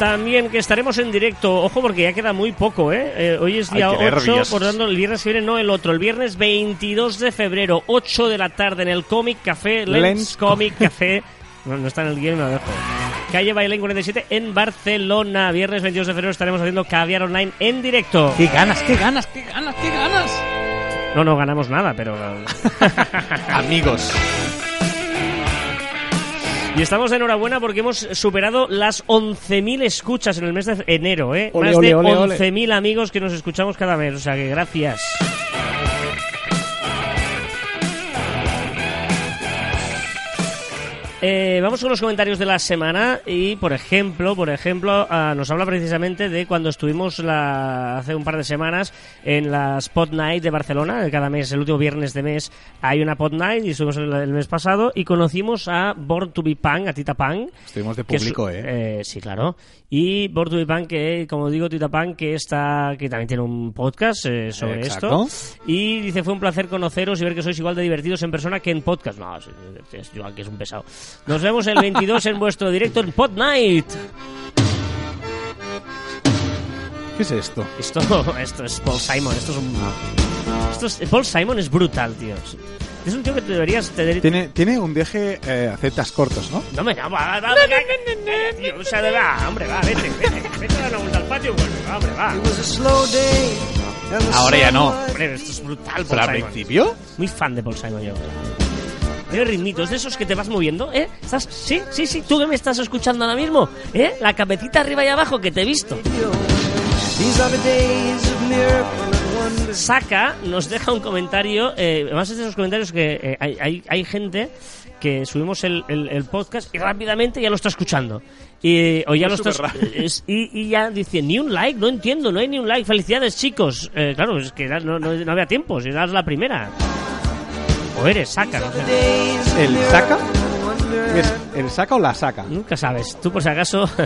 También que estaremos en directo, ojo porque ya queda muy poco, ¿eh? Eh, hoy es Ay, día qué 8, nervios. por tanto el viernes que viene no el otro, el viernes 22 de febrero, 8 de la tarde en el Comic Café, Lens, Lens Comic Café, no, no está en el guion, me lo dejo. Calle Bailén 47 en Barcelona, viernes 22 de febrero estaremos haciendo Caviar Online en directo. ¡Qué ganas, qué ganas, qué ganas, qué ganas! No, no ganamos nada, pero... Amigos. Y estamos de enhorabuena porque hemos superado las 11.000 escuchas en el mes de enero, ¿eh? Ole, Más ole, de ole, ole. 11.000 amigos que nos escuchamos cada mes, o sea que gracias. Eh, vamos con los comentarios de la semana y, por ejemplo, por ejemplo, ah, nos habla precisamente de cuando estuvimos la- hace un par de semanas en la Spot Night de Barcelona. Cada mes, el último viernes de mes, hay una Spot Night y estuvimos el, el mes pasado y conocimos a Born to be Punk, a Tita Punk. Estuvimos de es- público, ¿eh? Sí, claro. Y be Punk, que, como digo, Tita Punk, que, está, que también tiene un podcast eh, sobre Exacto. esto. Y dice, fue un placer conoceros y ver que sois igual de divertidos en persona que en podcast. No, es, es Joan, que es un pesado. Nos vemos el 22 en vuestro directo en Pod Night. ¿Qué es esto? Esto, esto es Paul Simon. Esto es un... Esto es- Paul Simon es brutal, tío. Es un tío que te deberías... te deberí- Tiene, tiene un deje eh, aceptas cortos, ¿no? No me no, va, va, va, va, tío, o sea, de va, hombre, va, vete, vete, vete a dar una vuelta al patio, bueno, va, hombre, va. Ahora ya no. Hombre, esto es brutal, Paul Pero al principio, Muy fan de Paul Simon yo. Tiene ritmitos de esos que te vas moviendo, ¿eh? ¿Estás? Sí, sí, sí, tú que me estás escuchando ahora mismo, ¿eh? La cabecita arriba y abajo que te he visto. Saca nos deja un comentario, eh, además es de esos comentarios que eh, hay, hay, hay gente que subimos el, el- el podcast y rápidamente ya lo está escuchando. Y, o ya lo Es estás, superrápido. es- y, y ya dice, ni un like, no entiendo, no hay ni un like. Felicidades, chicos. Eh, claro, es que no, no, no había tiempo, si das la primera. O eres, saca, no sé. ¿el saca? ¿Es ¿El saca o la saca? Nunca sabes. Tú, por si acaso.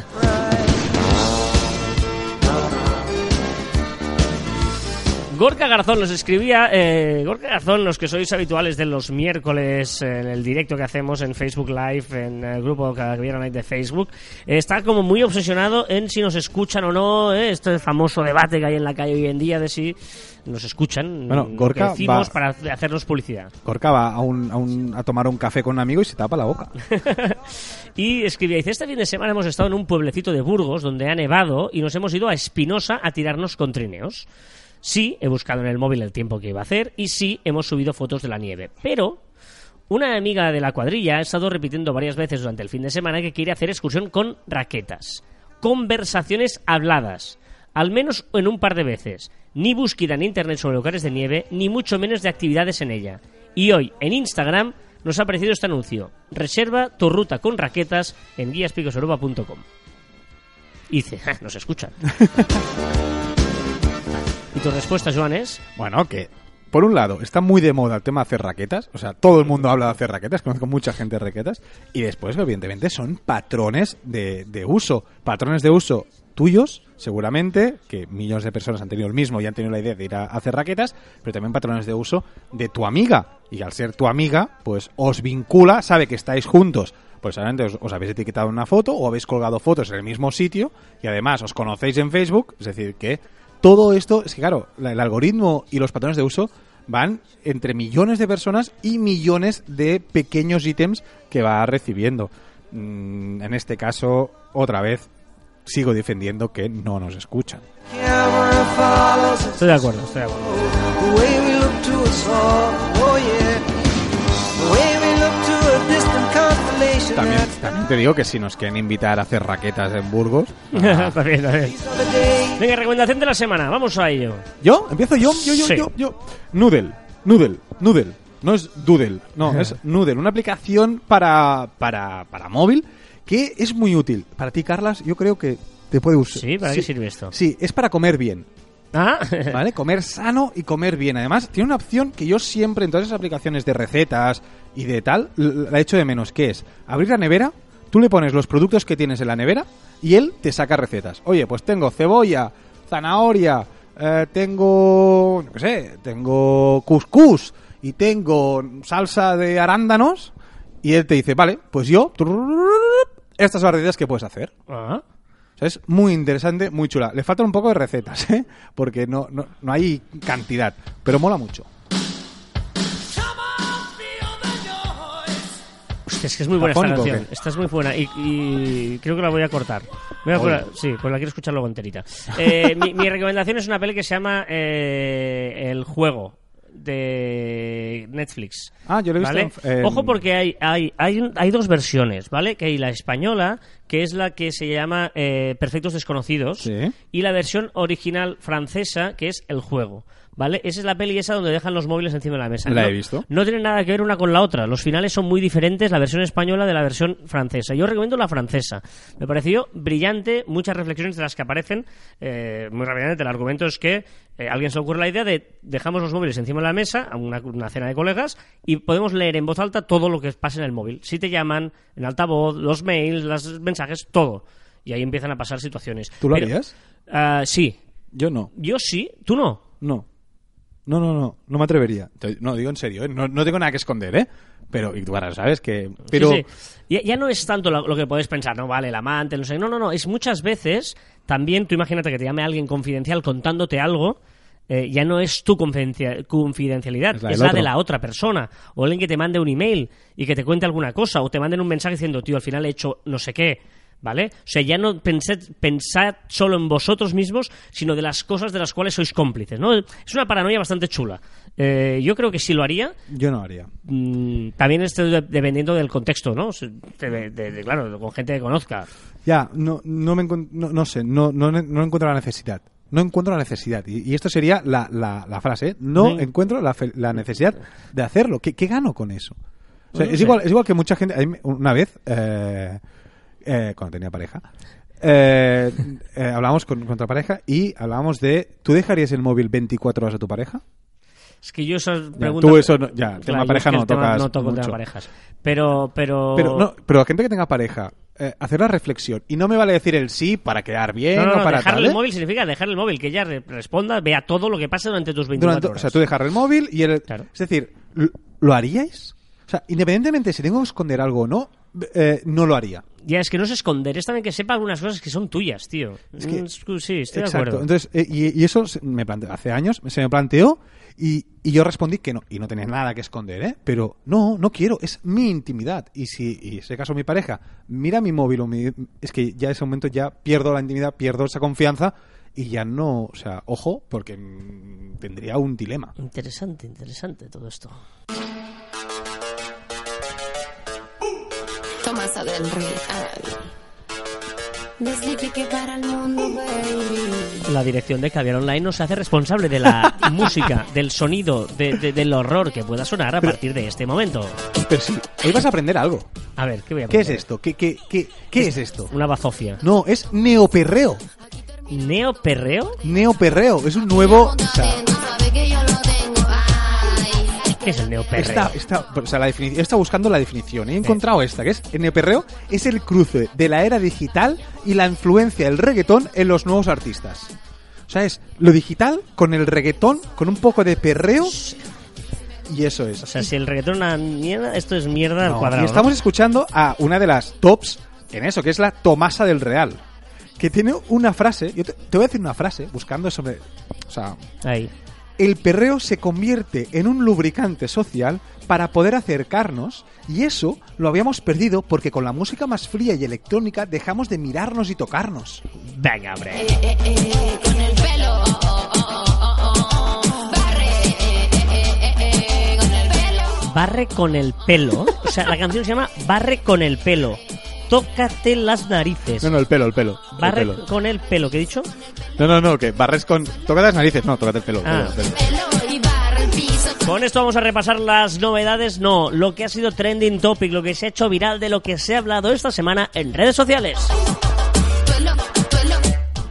Gorka Garzón nos escribía, eh, Gorka Garzón, los que sois habituales de los miércoles eh, en el directo que hacemos en Facebook Live, en el grupo Caviar Night de Facebook, eh, está como muy obsesionado en si nos escuchan o no, eh, este famoso debate que hay en la calle hoy en día de si nos escuchan, Bueno, lo Gorka que decimos va- para hacernos publicidad. Gorka va a, un, a, un- a tomar un café con un amigo y se tapa la boca. Y escribía, dice, este fin de semana hemos estado en un pueblecito de Burgos donde ha nevado y nos hemos ido a Espinosa a tirarnos con trineos. Sí, he buscado en el móvil el tiempo que iba a hacer y sí, hemos subido fotos de la nieve. Pero una amiga de la cuadrilla ha estado repitiendo varias veces durante el fin de semana que quiere hacer excursión con raquetas. Conversaciones habladas. Al menos en un par de veces. Ni búsqueda en internet sobre lugares de nieve, ni mucho menos de actividades en ella. Y hoy, en Instagram, nos ha aparecido este anuncio. Reserva tu ruta con raquetas en guiaspicoseuropa.com. Y dice, "Ja, nos escuchan. ¿Y tu respuesta, Joan, es? Bueno, que por un lado está muy de moda el tema de hacer raquetas, o sea, todo el mundo habla de hacer raquetas, conozco mucha gente de raquetas, y después, evidentemente, son patrones de, de uso, patrones de uso tuyos, seguramente, que millones de personas han tenido el mismo y han tenido la idea de ir a hacer raquetas, pero también patrones de uso de tu amiga, y al ser tu amiga, pues os vincula, sabe que estáis juntos, pues solamente os, os habéis etiquetado una foto o habéis colgado fotos en el mismo sitio y además os conocéis en Facebook, es decir, que todo esto, es que claro, la- el algoritmo y los patrones de uso van entre millones de personas y millones de pequeños ítems que va recibiendo. Mm, en este caso, otra vez, sigo defendiendo que no nos escuchan. Estoy de acuerdo, estoy de acuerdo. También, también te digo que si nos quieren invitar a hacer raquetas en Burgos... ah, está bien. Venga, recomendación de la semana, vamos a ello. ¿Yo? ¿Empiezo yo? Yo, yo, Sí. yo, yo. Noodle, Noodle, Noodle. No es Doodle, no, es Noodle. Una aplicación para, para, para móvil que es muy útil. Para ti, Carlas, yo creo que te puede usar. ¿Sí? ¿Para qué sirve esto? Sí, es para comer bien. Ah, ¿Vale? Comer sano y comer bien. Además, tiene una opción que yo siempre en todas esas aplicaciones de recetas y de tal, l- la echo de menos, que es abrir la nevera, tú le pones los productos que tienes en la nevera y él te saca recetas. Oye, pues tengo cebolla, zanahoria, eh, tengo, no sé, tengo cuscús y tengo salsa de arándanos y él te dice, vale, pues yo, estas son las recetas que puedes hacer. Es muy interesante, muy chula. Le faltan un poco de recetas, ¿eh? Porque no, no, no hay cantidad, pero mola mucho. Es que es muy buena esta ¿Afónico o canción. Esta es muy buena y, y creo que la voy a cortar. Voy a cortar- sí, pues la quiero escuchar luego enterita. Eh, mi, mi recomendación es una peli que se llama eh, El Juego de Netflix. Ah, yo lo he visto Ojo porque hay, hay, hay, hay dos versiones, ¿vale? Que hay la española, que es la que se llama eh, Perfectos Desconocidos, Sí. y la versión original francesa, que es El Juego. ¿Vale? Esa es la peli esa donde dejan los móviles encima de la mesa. La No- he visto. no tiene nada que ver una con la otra. Los finales son muy diferentes, la versión española de la versión francesa. Yo recomiendo la francesa. Me pareció brillante, muchas reflexiones de las que aparecen. eh, muy rápidamente, el argumento es que eh, alguien se le ocurre la idea de dejamos los móviles encima de la mesa, a una, una cena de colegas, y podemos leer en voz alta todo lo que pasa en el móvil. Si te llaman, en altavoz, los mails, los mensajes, todo. Y ahí empiezan a pasar situaciones. ¿Tú lo Pero- harías? Ah, sí. Yo no. Yo sí. ¿Tú no? No. No, no, no. No me atrevería. No, digo en serio, ¿eh? No, no tengo nada que esconder, ¿eh? Pero, y tú ahora sabes que... Pero... Sí, sí. Ya, ya no es tanto lo, lo que puedes pensar, no vale, el amante, no sé. No, no, no. Es muchas veces también, tú imagínate que te llame alguien confidencial contándote algo. eh, ya no es tu confidencia- confidencialidad, Es es la la, del otro. de la otra persona. O alguien que te mande un email y que te cuente alguna cosa, o te manden un mensaje diciendo, tío, al final he hecho no sé qué. ¿Vale? O sea, ya no pensad, pensad solo en vosotros mismos, sino de las cosas de las cuales sois cómplices, ¿no? Es una paranoia bastante chula. Eh, yo creo que sí lo haría, Yo no haría. Mm, también esto de- dependiendo del contexto, ¿no? De- de- claro, con gente que conozca. Ya, no, no, me no, no sé, no, no, no encuentro la necesidad. No encuentro la necesidad. Y, y esto sería la, la, la frase. ¿eh? No encuentro la, fe- la necesidad de hacerlo. ¿Qué, qué gano con eso? O sea, No es, sé. igual, es igual que mucha gente... Una vez, eh, eh, cuando tenía pareja, eh, eh, hablábamos con, con otra pareja y hablábamos de... ¿Tú dejarías el móvil 24 horas a tu pareja? Es que yo esas preguntas... tú eso no- ya, el tema pareja es que no tema tocas No toco tema mucho. parejas. Pero, pero... Pero, no, pero la gente que tenga pareja, eh, hacer la reflexión. Y no me vale decir el sí para quedar bien No, no, o no, para dejarle tal. el ¿eh? móvil significa dejar el móvil, que ella re- responda, vea todo lo que pasa durante tus 24 Durante- horas. o sea, tú dejar el móvil y el... Claro. Es decir, ¿lo, lo haríais? O sea, independientemente si tengo que esconder algo o no, eh, no lo haría. Ya, es que no es esconder, es también que sepa algunas cosas que son tuyas, tío. Es que- Mm, sí, estoy de Exacto. acuerdo. Entonces, eh, y, y eso se- me planteó, hace años se me planteó y, y yo respondí que no. Y no tenía nada que esconder, ¿eh? Pero no, no quiero, es mi intimidad. Y si, y en ese caso mi pareja mira mi móvil o mi- es que ya en ese momento ya pierdo la intimidad, pierdo esa confianza y ya no, o sea, ojo, porque mm, tendría un dilema. Interesante, interesante todo esto. Tomasa del. La dirección de Caviar Online nos hace responsable de la música, del sonido, de- de- del horror que pueda sonar a partir de este momento. Pero sí, hoy vas a aprender algo. A ver, ¿qué voy a ¿Qué es aprender? esto? ¿Qué, qué, qué, qué es esto? Una bazofia. No, es neoperreo. ¿Neoperreo? Neoperreo, es un nuevo... o sea, ¿Qué es el neoperreo? Está, está, o sea, la definición, está buscando la definición he encontrado esta, que es el neoperreo es el cruce de la era digital y la influencia del reggaetón en los nuevos artistas. O sea, es lo digital con el reggaetón, con un poco de perreo y eso es. O sea, si el reggaetón es una mierda, esto es mierda al cuadrado. y estamos escuchando a una de las tops en eso, que es la Tomasa del Real. Que tiene una frase, yo te, te voy a decir una frase, buscando sobre... O sea. Ahí. El perreo se convierte en un lubricante social para poder acercarnos y eso lo habíamos perdido porque con la música más fría y electrónica dejamos de mirarnos y tocarnos. Venga, hombre. Eh, eh, eh, con el pelo. Barre. con el pelo. Barre con el pelo. O sea, la canción se llama Barre con el pelo. Tócate las narices. No, no, el pelo, el pelo. el Barre pelo. con el pelo, ¿qué he dicho? No, no, no, que barres con... Tócate las narices, no, tócate el pelo. el Ah. pelo, el pelo. Con esto vamos a repasar las novedades, no, lo que ha sido trending topic, lo que se ha hecho viral de lo que se ha hablado esta semana en redes sociales.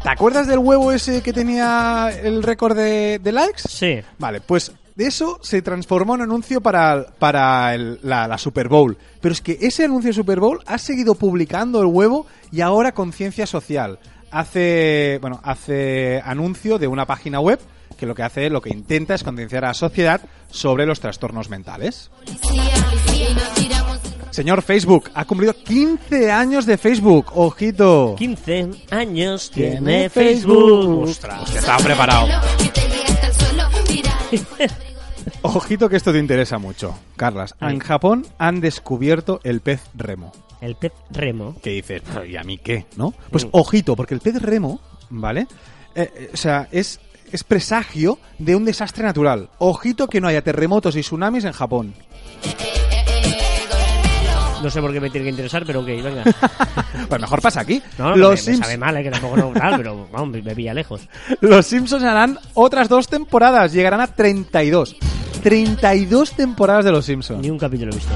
¿Te acuerdas del huevo ese que tenía el récord de, de likes? Sí. Vale, pues de eso se transformó en anuncio para, para el- la, la Super Bowl. Pero es que ese anuncio de Super Bowl ha seguido publicando el huevo y ahora Conciencia Social hace, bueno, hace anuncio de una página web que lo que hace, lo que intenta es concienciar a la sociedad sobre los trastornos mentales. Señor Facebook, ha cumplido 15 años de Facebook. Ojito. 15 años tiene Facebook. Ostras. Que estaba preparado. Ojito que esto te interesa mucho, Carlas. En Japón han descubierto el pez remo. El pez remo. Que dices, "Pero, ¿y a mí qué? ¿No? Pues Mm. ojito, porque el pez remo, ¿vale? Eh, eh, o sea, es, es presagio de un desastre natural. Ojito que no haya terremotos y tsunamis en Japón. No sé por qué me tiene que interesar, pero ok, venga. Pues mejor pasa aquí. No, los, me, me Sims- sabe mal, eh, que tampoco no tal, pero vamos, me, me pilla lejos. los Simpsons harán otras dos temporadas. Llegarán a 32. 32 temporadas de los Simpsons. Ni un capítulo he visto.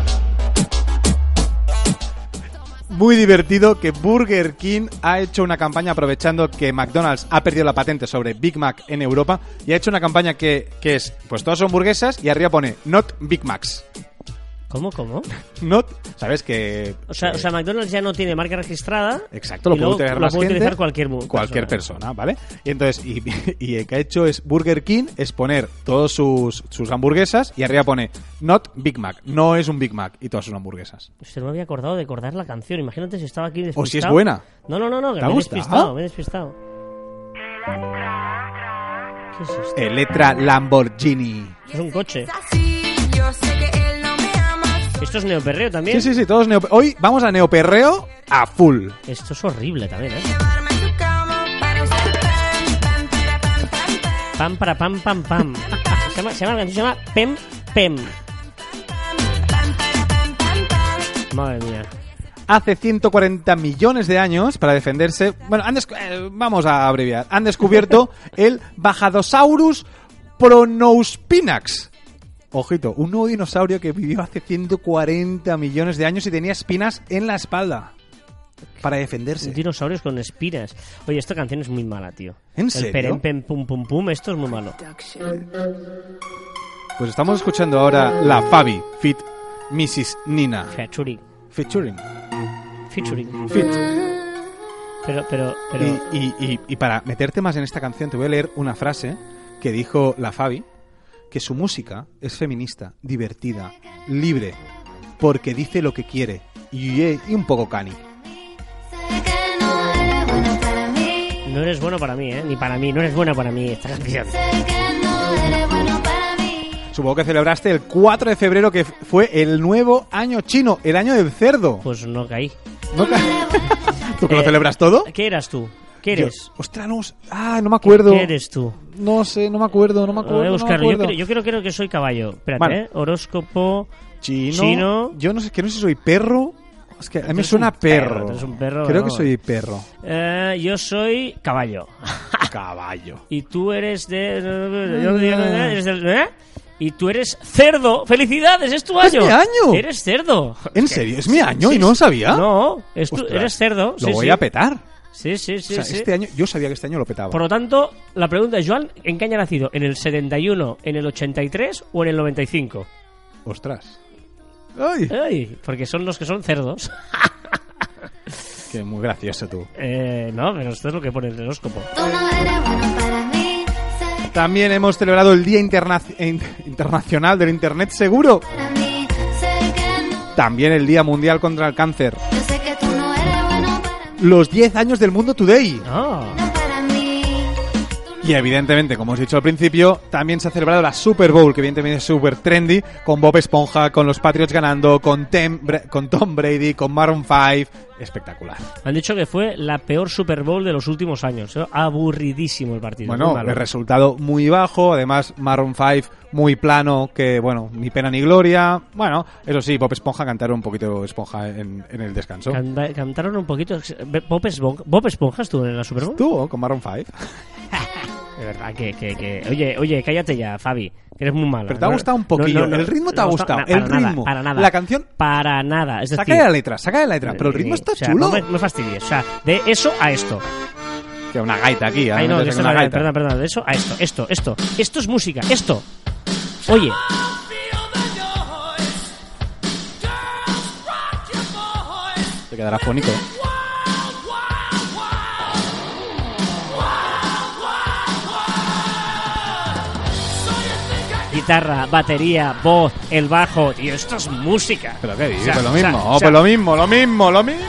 muy divertido que Burger King ha hecho una campaña aprovechando que McDonald's ha perdido la patente sobre Big Mac en Europa y ha hecho una campaña que, que es, pues todas son hamburguesas y arriba pone Not Big Macs. ¿Cómo, cómo? Not, ¿sabes que O sea, o sea, McDonald's ya no tiene marca registrada. Exacto, lo puede utilizar lo más puede gente, utilizar cualquier, cualquier persona, ¿vale? Y entonces, y, y el que ha hecho es Burger King, es poner todos sus, sus hamburguesas y arriba pone Not Big Mac, no es un Big Mac y todas sus hamburguesas. Usted no me había acordado de acordar la canción. Imagínate si estaba aquí despistado. O si es buena. No, no, no, no, que ¿Te ha me he despistado, me he despistado. ¿Qué es esto? Electra Lamborghini. Es un coche. Esto es neoperreo también. Sí, sí, sí, todos neo... Hoy vamos a neoperreo a full. Esto es horrible también, ¿eh? Pam para pam pam pam. Se llama, se llama, la canción se llama Pem Pem. Madre mía. Hace 140 millones de años, para defenderse, bueno, han eh, vamos a abreviar, han descubierto el Bajadosaurus pronouspinax. Ojito, un nuevo dinosaurio que vivió hace 140 millones de años y tenía espinas en la espalda. Para defenderse. Dinosaurios con espinas. Oye, esta canción es muy mala, tío. ¿En El serio? perem pem pum pum pum, esto es muy malo. Pues estamos escuchando ahora la Fabi, Fit Mrs. Nina. Featuring. Featuring. Featuring. Fit. Pero, pero, pero. Y, y- y- y para meterte más en esta canción, te voy a leer una frase que dijo la Fabi, que su música es feminista, divertida, libre, porque dice lo que quiere y, y un poco cani. No eres bueno para mí, ¿eh? Ni para mí. No eres buena para mí esta canción. Supongo que celebraste el 4 de febrero, que fue el nuevo año chino, el año del cerdo. Pues no caí. ¿No ca- ¿Tú que lo Eh, celebras todo? ¿Qué eras tú? ¿Qué eres? Yo- ostras, no, ah, no me acuerdo. ¿Qué eres tú? No sé, no me acuerdo, no me acuerdo. Voy a no me buscarlo. Yo, creo, yo creo, que soy caballo. Espérate, Vale. ¿eh? Horóscopo. Chino, Chino. Yo no sé, que no sé si soy perro. Es que a mí me suena perro, perro. un perro, Creo que soy perro. Eh, yo soy caballo. Caballo. Y tú eres de. eres del- ¿eh? Y tú eres cerdo. ¡Felicidades! ¡Es tu ¡Es año! mi año! ¡Eres cerdo! ¿En serio? ¿Es mi año Sí, y no lo sabía? No, es tu- eres cerdo. Lo sí, voy sí. a petar. Sí, sí, sí. o sea, sí. este año, yo sabía que este año lo petaba. Por lo tanto, la pregunta es, Joan, ¿en qué año ha nacido? ¿En el 71, en el 83 o en el 95? Ostras. Ay, Ay, porque son los que son cerdos. qué muy gracioso tú. Eh, no, pero esto es lo que pone el horóscopo. También hemos celebrado el Día Interna- in- Internacional del Internet Seguro. También el Día Mundial contra el Cáncer. Los 10 años del Mundo Today. Ah, Y evidentemente, como os he dicho al principio, también se ha celebrado la Super Bowl, que evidentemente es súper trendy, con Bob Esponja, con los Patriots ganando, con, Tem- Bra- con Tom Brady, con Maroon 5. Espectacular. han dicho que fue la peor Super Bowl de los últimos años. ¿eh? Aburridísimo el partido. Bueno, el resultado muy bajo, además Maroon 5 muy plano, que bueno, ni pena ni gloria. Bueno, eso sí, Bob Esponja cantaron un poquito Esponja en, en el descanso. Canta- cantaron un poquito. Bob Esponja, Bob Esponja estuvo en la Super Bowl. Estuvo con Maroon 5. De verdad, que, que, que- Oye, oye, cállate ya, Fabi. que Eres muy malo. Pero te ha gustado un poquillo. El ritmo te ha gustado. para El nada, ritmo. para nada. La canción- Para nada. Es Saca decir, de la letra, saca de la letra. Pero el ritmo eh, está o sea, chulo. No me, me fastidies. O sea, de eso a esto. Que una gaita aquí. Ay, no, una gaita. perdón, perdón. De eso a esto, esto, esto. Esto es música, esto. Oye, Te quedará fónico. Guitarra, batería, voz, el bajo. Tío, esto es música. Pero qué dices, O sea, pues lo o mismo. o sea, pues lo mismo, lo mismo, lo mismo.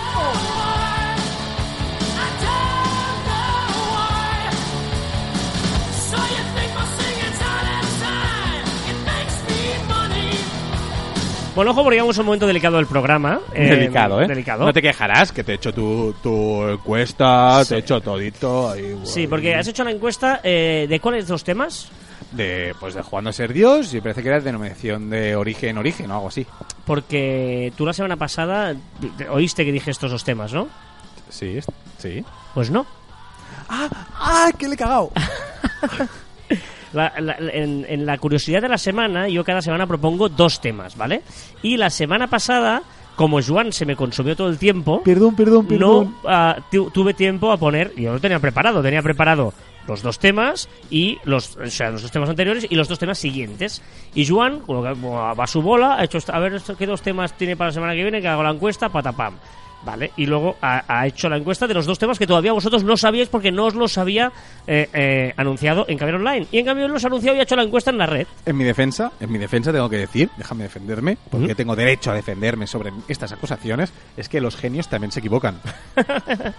Bueno, ojo, porque llegamos a un momento delicado del programa. eh, delicado, ¿eh? Delicado. No te quejarás, que te he hecho tu, tu encuesta, te he hecho todito. ahí, Sí, porque has hecho la encuesta eh, de cuáles dos temas. De, pues de jugando a ser Dios y parece que era denominación de origen, origen o algo así. Porque tú la semana pasada oíste que dije estos dos temas, ¿no? Sí, sí. Pues no. ¡Ah! ¡Ah! ¡Que le he cagado! La- la- en, en la curiosidad de la semana, yo cada semana propongo dos temas, ¿vale? Y la semana pasada, como Juan se me consumió todo el tiempo, Perdón, perdón, perdón. no ah, tu- tuve tiempo a poner, yo lo tenía preparado, tenía preparado los dos temas y los, o sea, los dos temas anteriores y los dos temas siguientes. Y Juan, va a su bola, ha hecho a ver qué dos temas tiene para la semana que viene, que hago la encuesta, patapam. Vale, y luego ha, ha hecho la encuesta de los dos temas que todavía vosotros no sabíais porque no os los había eh, eh, anunciado en Caber Online. Y en cambio los ha anunciado y ha hecho la encuesta en la red. En mi defensa, en mi defensa tengo que decir, déjame defenderme, porque tengo derecho a defenderme sobre estas acusaciones, es que los genios también se equivocan.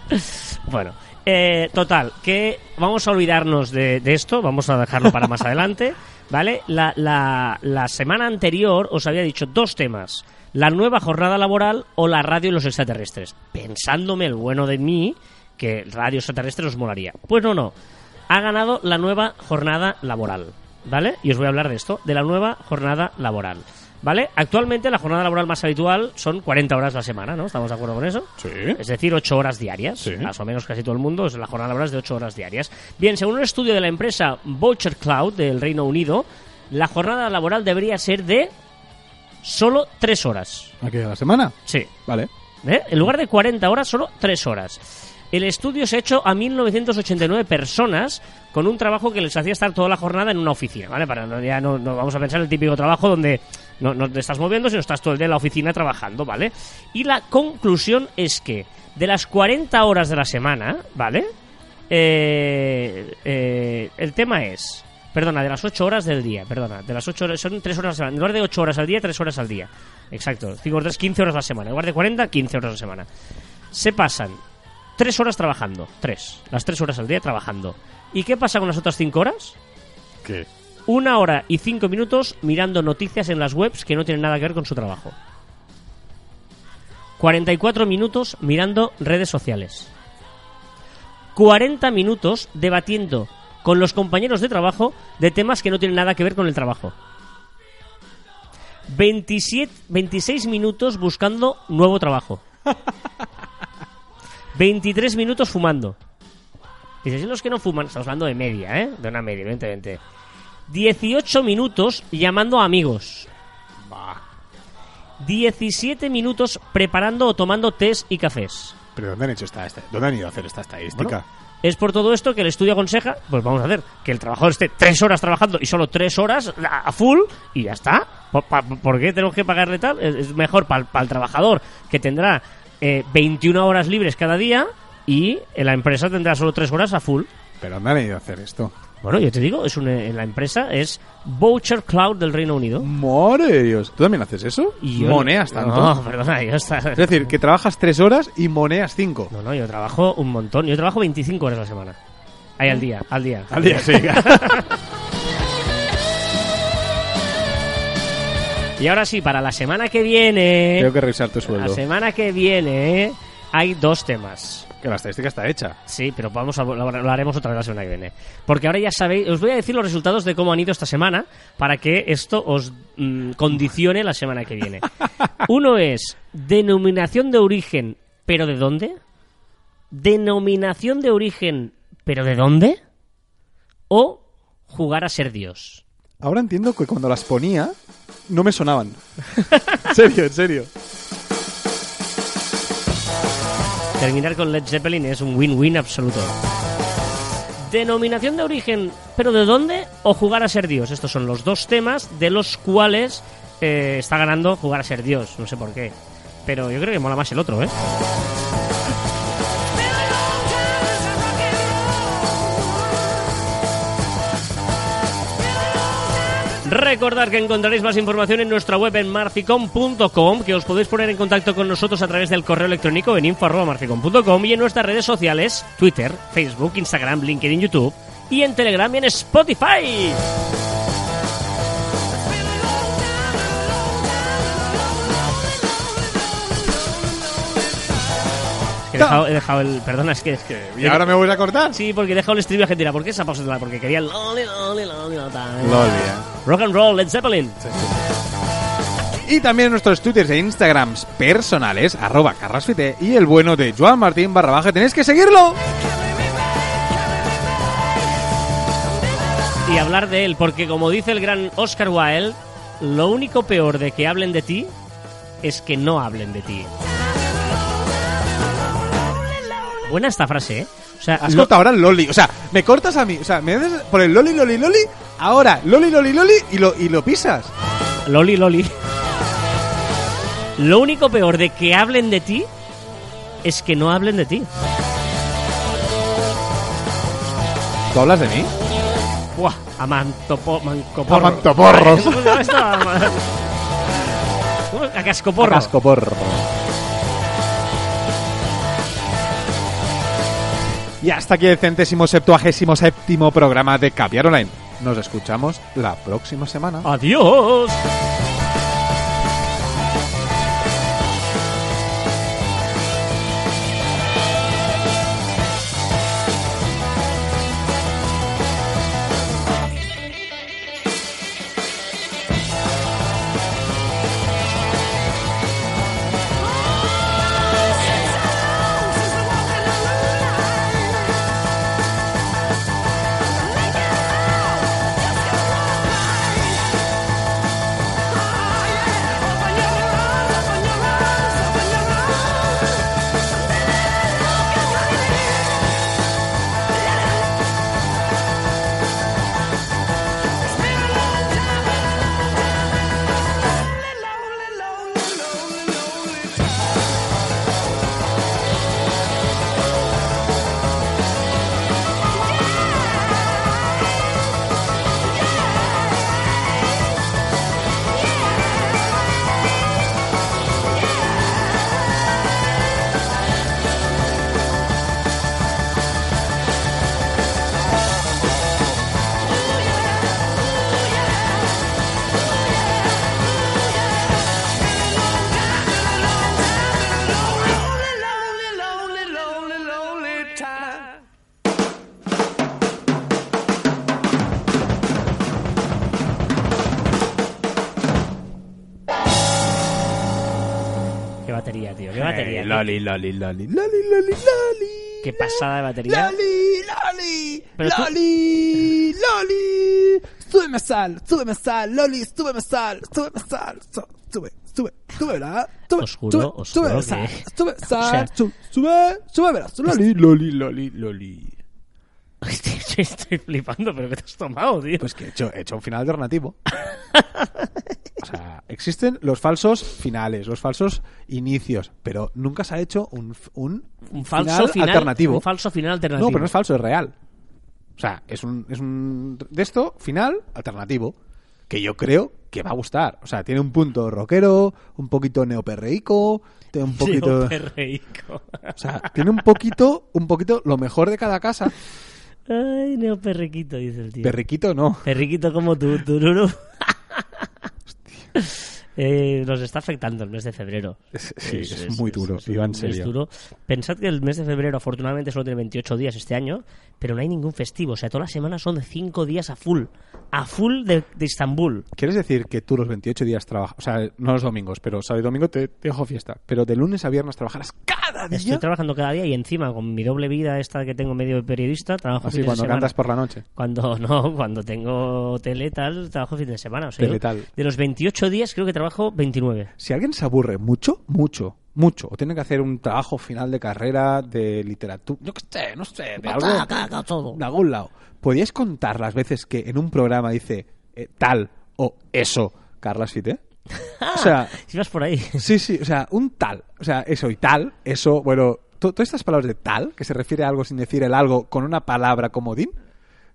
Bueno, eh, total, que vamos a olvidarnos de, de esto, vamos a dejarlo para más adelante, ¿vale? La, la, la semana anterior os había dicho dos temas, la nueva jornada laboral o la radio y los extraterrestres, pensándome el bueno de mí que radio extraterrestre os molaría. Pues no, no, ha ganado la nueva jornada laboral, ¿vale? Y os voy a hablar de esto, de la nueva jornada laboral. ¿Vale? Actualmente la jornada laboral más habitual son 40 horas la semana, ¿no? ¿Estamos de acuerdo con eso? Sí. Es decir, 8 horas diarias. Sí. Más o menos casi todo el mundo. Es la jornada laboral es de 8 horas diarias. Bien, según un estudio de la empresa Voucher Cloud del Reino Unido, la jornada laboral debería ser de solo 3 horas. ¿Aquí a la semana? Sí. Vale. ¿Eh? En lugar de 40 horas, solo 3 horas. El estudio se ha hecho a 1989 personas con un trabajo que les hacía estar toda la jornada en una oficina, ¿vale? Para no, ya no, no vamos a pensar el típico trabajo donde no, no te estás moviendo, sino estás todo el día en la oficina trabajando, ¿vale? Y la conclusión es que de las 40 horas de la semana, ¿vale? Eh, eh, el tema es, perdona, de las 8 horas del día, perdona, de las 8 horas, son 3 horas a la semana, en lugar de 8 horas al día, 3 horas al día. Exacto, 5 por 3, 15 horas a la semana, en lugar de 40, 15 horas a la semana. Se pasan 3 horas trabajando, 3, las 3 horas al día trabajando. ¿Y qué pasa con las otras 5 horas? ¿Qué? Una hora y cinco minutos mirando noticias en las webs que no tienen nada que ver con su trabajo. 44 minutos mirando redes sociales. 40 minutos debatiendo con los compañeros de trabajo de temas que no tienen nada que ver con el trabajo. 27, 26 minutos buscando nuevo trabajo. 23 minutos fumando. Dices, ¿y los que no fuman? Estamos hablando de media, ¿eh? De una media, evidentemente. 18 minutos llamando a amigos. 17 minutos preparando o tomando tés y cafés. ¿Pero dónde han hecho esta, esta- ¿Dónde han ido a hacer esta estadística? Bueno, es por todo esto que el estudio aconseja, pues vamos a hacer, que el trabajador esté 3 horas trabajando y solo 3 horas a full y ya está. ¿Por, pa- por qué tenemos que pagarle tal? Es mejor para el trabajador que tendrá eh, 21 horas libres cada día y la empresa tendrá solo 3 horas a full. ¿Pero dónde han ido a hacer esto? Bueno, yo te digo, es una, en la empresa es Voucher Cloud del Reino Unido. ¡Madre Dios! ¿Tú también haces eso? Y yo- ¿Moneas tanto? No, perdona, yo está... Es decir, que trabajas tres horas y moneas cinco. No, no, yo trabajo un montón. Yo trabajo 25 horas a la semana. Ahí al día, al día. Al día, sí. Y ahora sí, para la semana que viene... Tengo que revisar tu La sueldo. semana que viene hay dos temas. Que la estadística está hecha. Sí, pero vamos a, lo, lo haremos otra vez la semana que viene. Porque ahora ya sabéis, os voy a decir los resultados de cómo han ido esta semana para que esto os mm, condicione la semana que viene. Uno es denominación de origen, pero ¿de dónde? Denominación de origen, pero ¿de dónde? o jugar a ser Dios. Ahora entiendo que cuando las ponía no me sonaban. en serio, en serio. Terminar con Led Zeppelin es un win-win absoluto. Denominación de origen, pero ¿de dónde? O jugar a ser Dios. Estos son los dos temas de los cuales eh, está ganando jugar a ser Dios. No sé por qué. Pero yo creo que mola más el otro, ¿eh? Recordad que encontraréis más información en nuestra web en marficom.com, que os podéis poner en contacto con nosotros a través del correo electrónico en info.marficom.com y en nuestras redes sociales, Twitter, Facebook, Instagram, LinkedIn, YouTube y en Telegram y en Spotify. He dejado, he dejado el... Perdona, es que... Es que ¿Y ahora me voy a cortar? Sí, porque he dejado el estribillo argentina. ¿Por qué esa pausa? Porque quería el... loli, loli, loli, loli, eh. Rock and roll, Led Zeppelin. Y también nuestros twitters e instagrams personales, arroba carrasfite y el bueno de Joan Martín barra baja. Tenéis que seguirlo. Y hablar de él, porque como dice el gran Oscar Wilde, lo único peor de que hablen de ti es que no hablen de ti. Buena esta frase, ¿eh? O sea, Has lo- cortado ahora el loli. O sea, me cortas a mí. O sea, me haces por el loli, loli, loli. Ahora, loli, loli, loli y lo, y lo pisas. Loli, Loli. Lo único peor de que hablen de ti es que no hablen de ti. ¿Tú hablas de mí? Buah, amantopo, mancoporro. Amantoporros. ¿Cómo se llama esto? Ama- ¿Cómo? A cascoporro. Y hasta aquí el centésimo septuagésimo séptimo programa de Caviar Online. Nos escuchamos la próxima semana. Adiós. Qué batería, tío. Qué batería. Qué- loli, loli, loli, loli, loli, loli. Qué pasada de batería. Loli, loli, Pero tú- loli, loli. Súbeme sal, súbeme sal, loli, súbeme sal, súbeme sal, su- sube, sube, sube, ¿verdad? Sube, Os juro, sube, os sube juro sal, que- sube O sal, sea- su- sube, sube, verás, loli, loli, loli, loli. Estoy, estoy flipando, pero ¿qué te has tomado, tío? Pues que he hecho, he hecho un final alternativo. O sea, existen los falsos finales, los falsos inicios, pero nunca se ha hecho un, un, un falso final, alternativo. Un falso final alternativo. No, pero no es falso, es real. O sea, es un, es un de esto final alternativo que yo creo que va a gustar. O sea, tiene un punto rockero, un poquito neoperreico, tiene un poquito, Neoperreico. o sea, tiene un poquito, un poquito lo mejor de cada casa. Ay, neoperriquito, dice el tío. Perriquito no. Perriquito como tú, tururu. Eh, nos está afectando el mes de febrero. Es- sí, es muy duro, iba en es serio. duro. Pensad que el mes de febrero afortunadamente solo tiene 28 días este año, pero no hay ningún festivo. O sea, todas las semanas son de 5 días a full. A full de, de Istambul. ¿Quieres decir que tú los 28 días trabajas? O sea, no los domingos, pero sábado y domingo te, te dejo fiesta. Pero de lunes a viernes trabajarás cada día. Estoy trabajando cada día y encima con mi doble vida esta que tengo medio de periodista, trabajo Así de cuando cantas por la noche. Cuando no, cuando tengo tele tal, trabajo fin de semana. O sea, yo de los 28 días creo que trabajo 29. Si alguien se aburre mucho, mucho, mucho, o tiene que hacer un trabajo final de carrera de literatura, yo qué sé, no sé, de algo, de algún lado, ¿podríais contar las veces que en un programa dice eh, tal o eso, Carla Fite? O sea, Si vas por ahí. sí, sí, o sea, un tal, o sea, eso y tal, eso, bueno, to- todas estas palabras de tal, que se refiere a algo sin decir el algo con una palabra comodín,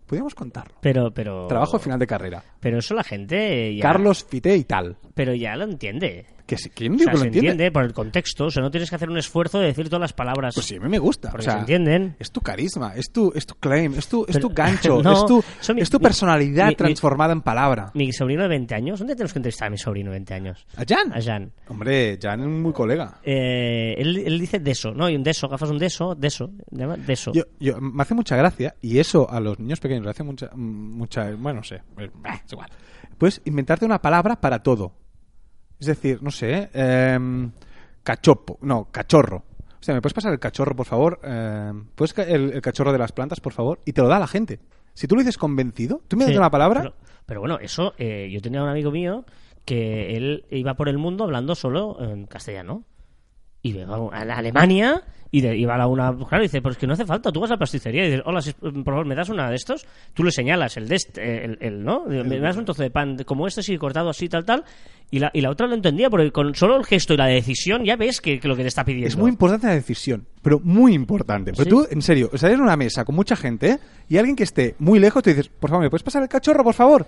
podríamos contarlo. Pero, pero. Trabajo final de carrera. Pero eso la gente ya. Carlos Fite y tal. Pero ya lo entiende. Que si, ¿Quién O sea, que lo se entiende? entiende por el contexto. O sea, no tienes que hacer un esfuerzo de decir todas las palabras. Pues sí, a mí me gusta. Porque o sea, se entienden. Es tu carisma, es tu, es tu claim, es tu, es Pero- tu gancho, no, es tu, mi- es tu personalidad mi- mi- transformada en palabra. Mi sobrino de 20 años. ¿Dónde tenemos que entrevistar a mi sobrino de 20 años? ¿A Jan? A Jan. Hombre, Jan es muy colega. Eh, él, él dice deso, ¿no? Hay un deso, gafas un deso, deso. Deso. Yo, yo- me hace mucha gracia, y eso a los niños pequeños le hace mucha, mucha bueno, no sé, eh, es igual. Puedes inventarte una palabra para todo. Es decir, no sé, em, cachopo, no, cachorro. O sea, ¿me puedes pasar el cachorro, por favor? Em, ¿Puedes el, el cachorro de las plantas, por favor? Y te lo da la gente. Si tú lo dices convencido, tú me das Sí, una palabra, Pero, pero bueno, eso, eh, yo tenía un amigo mío que él iba por el mundo hablando solo en castellano. Y iba a Alemania y de- iba a la una. Claro, y dice, pues que no hace falta, tú vas a la pasticería y dices, hola, si- por favor, ¿me das una de estos? Tú le señalas el de este, el, el, ¿no? Me das un trozo de pan como este, sí, cortado así, tal, tal. Y la, y la otra lo entendía, porque con solo el gesto y la decisión ya ves que, que lo que te está pidiendo. Es muy importante la decisión, pero muy importante. Pero Sí. tú, en serio, estarías en una mesa con mucha gente ¿eh? y alguien que esté muy lejos te dices, por favor, ¿me puedes pasar el cachorro, por favor?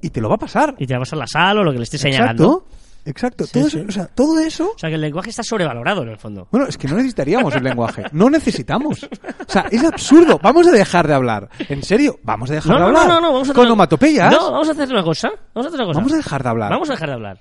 Y te lo va a pasar. Y te vas a la sala o lo que le estés señalando. Exacto, exacto. Sí, todo, sí. Eso, o sea, todo eso... O sea, que el lenguaje está sobrevalorado en el fondo. Bueno, es que no necesitaríamos el lenguaje. No necesitamos. O sea, es absurdo. Vamos a dejar de hablar. En serio, vamos a dejar No, de no, hablar. no, no, no, vamos a Con hacer- onomatopeyas. No, vamos a hacer una cosa. Vamos a hacer una cosa. Vamos a dejar de hablar. Vamos a dejar de hablar.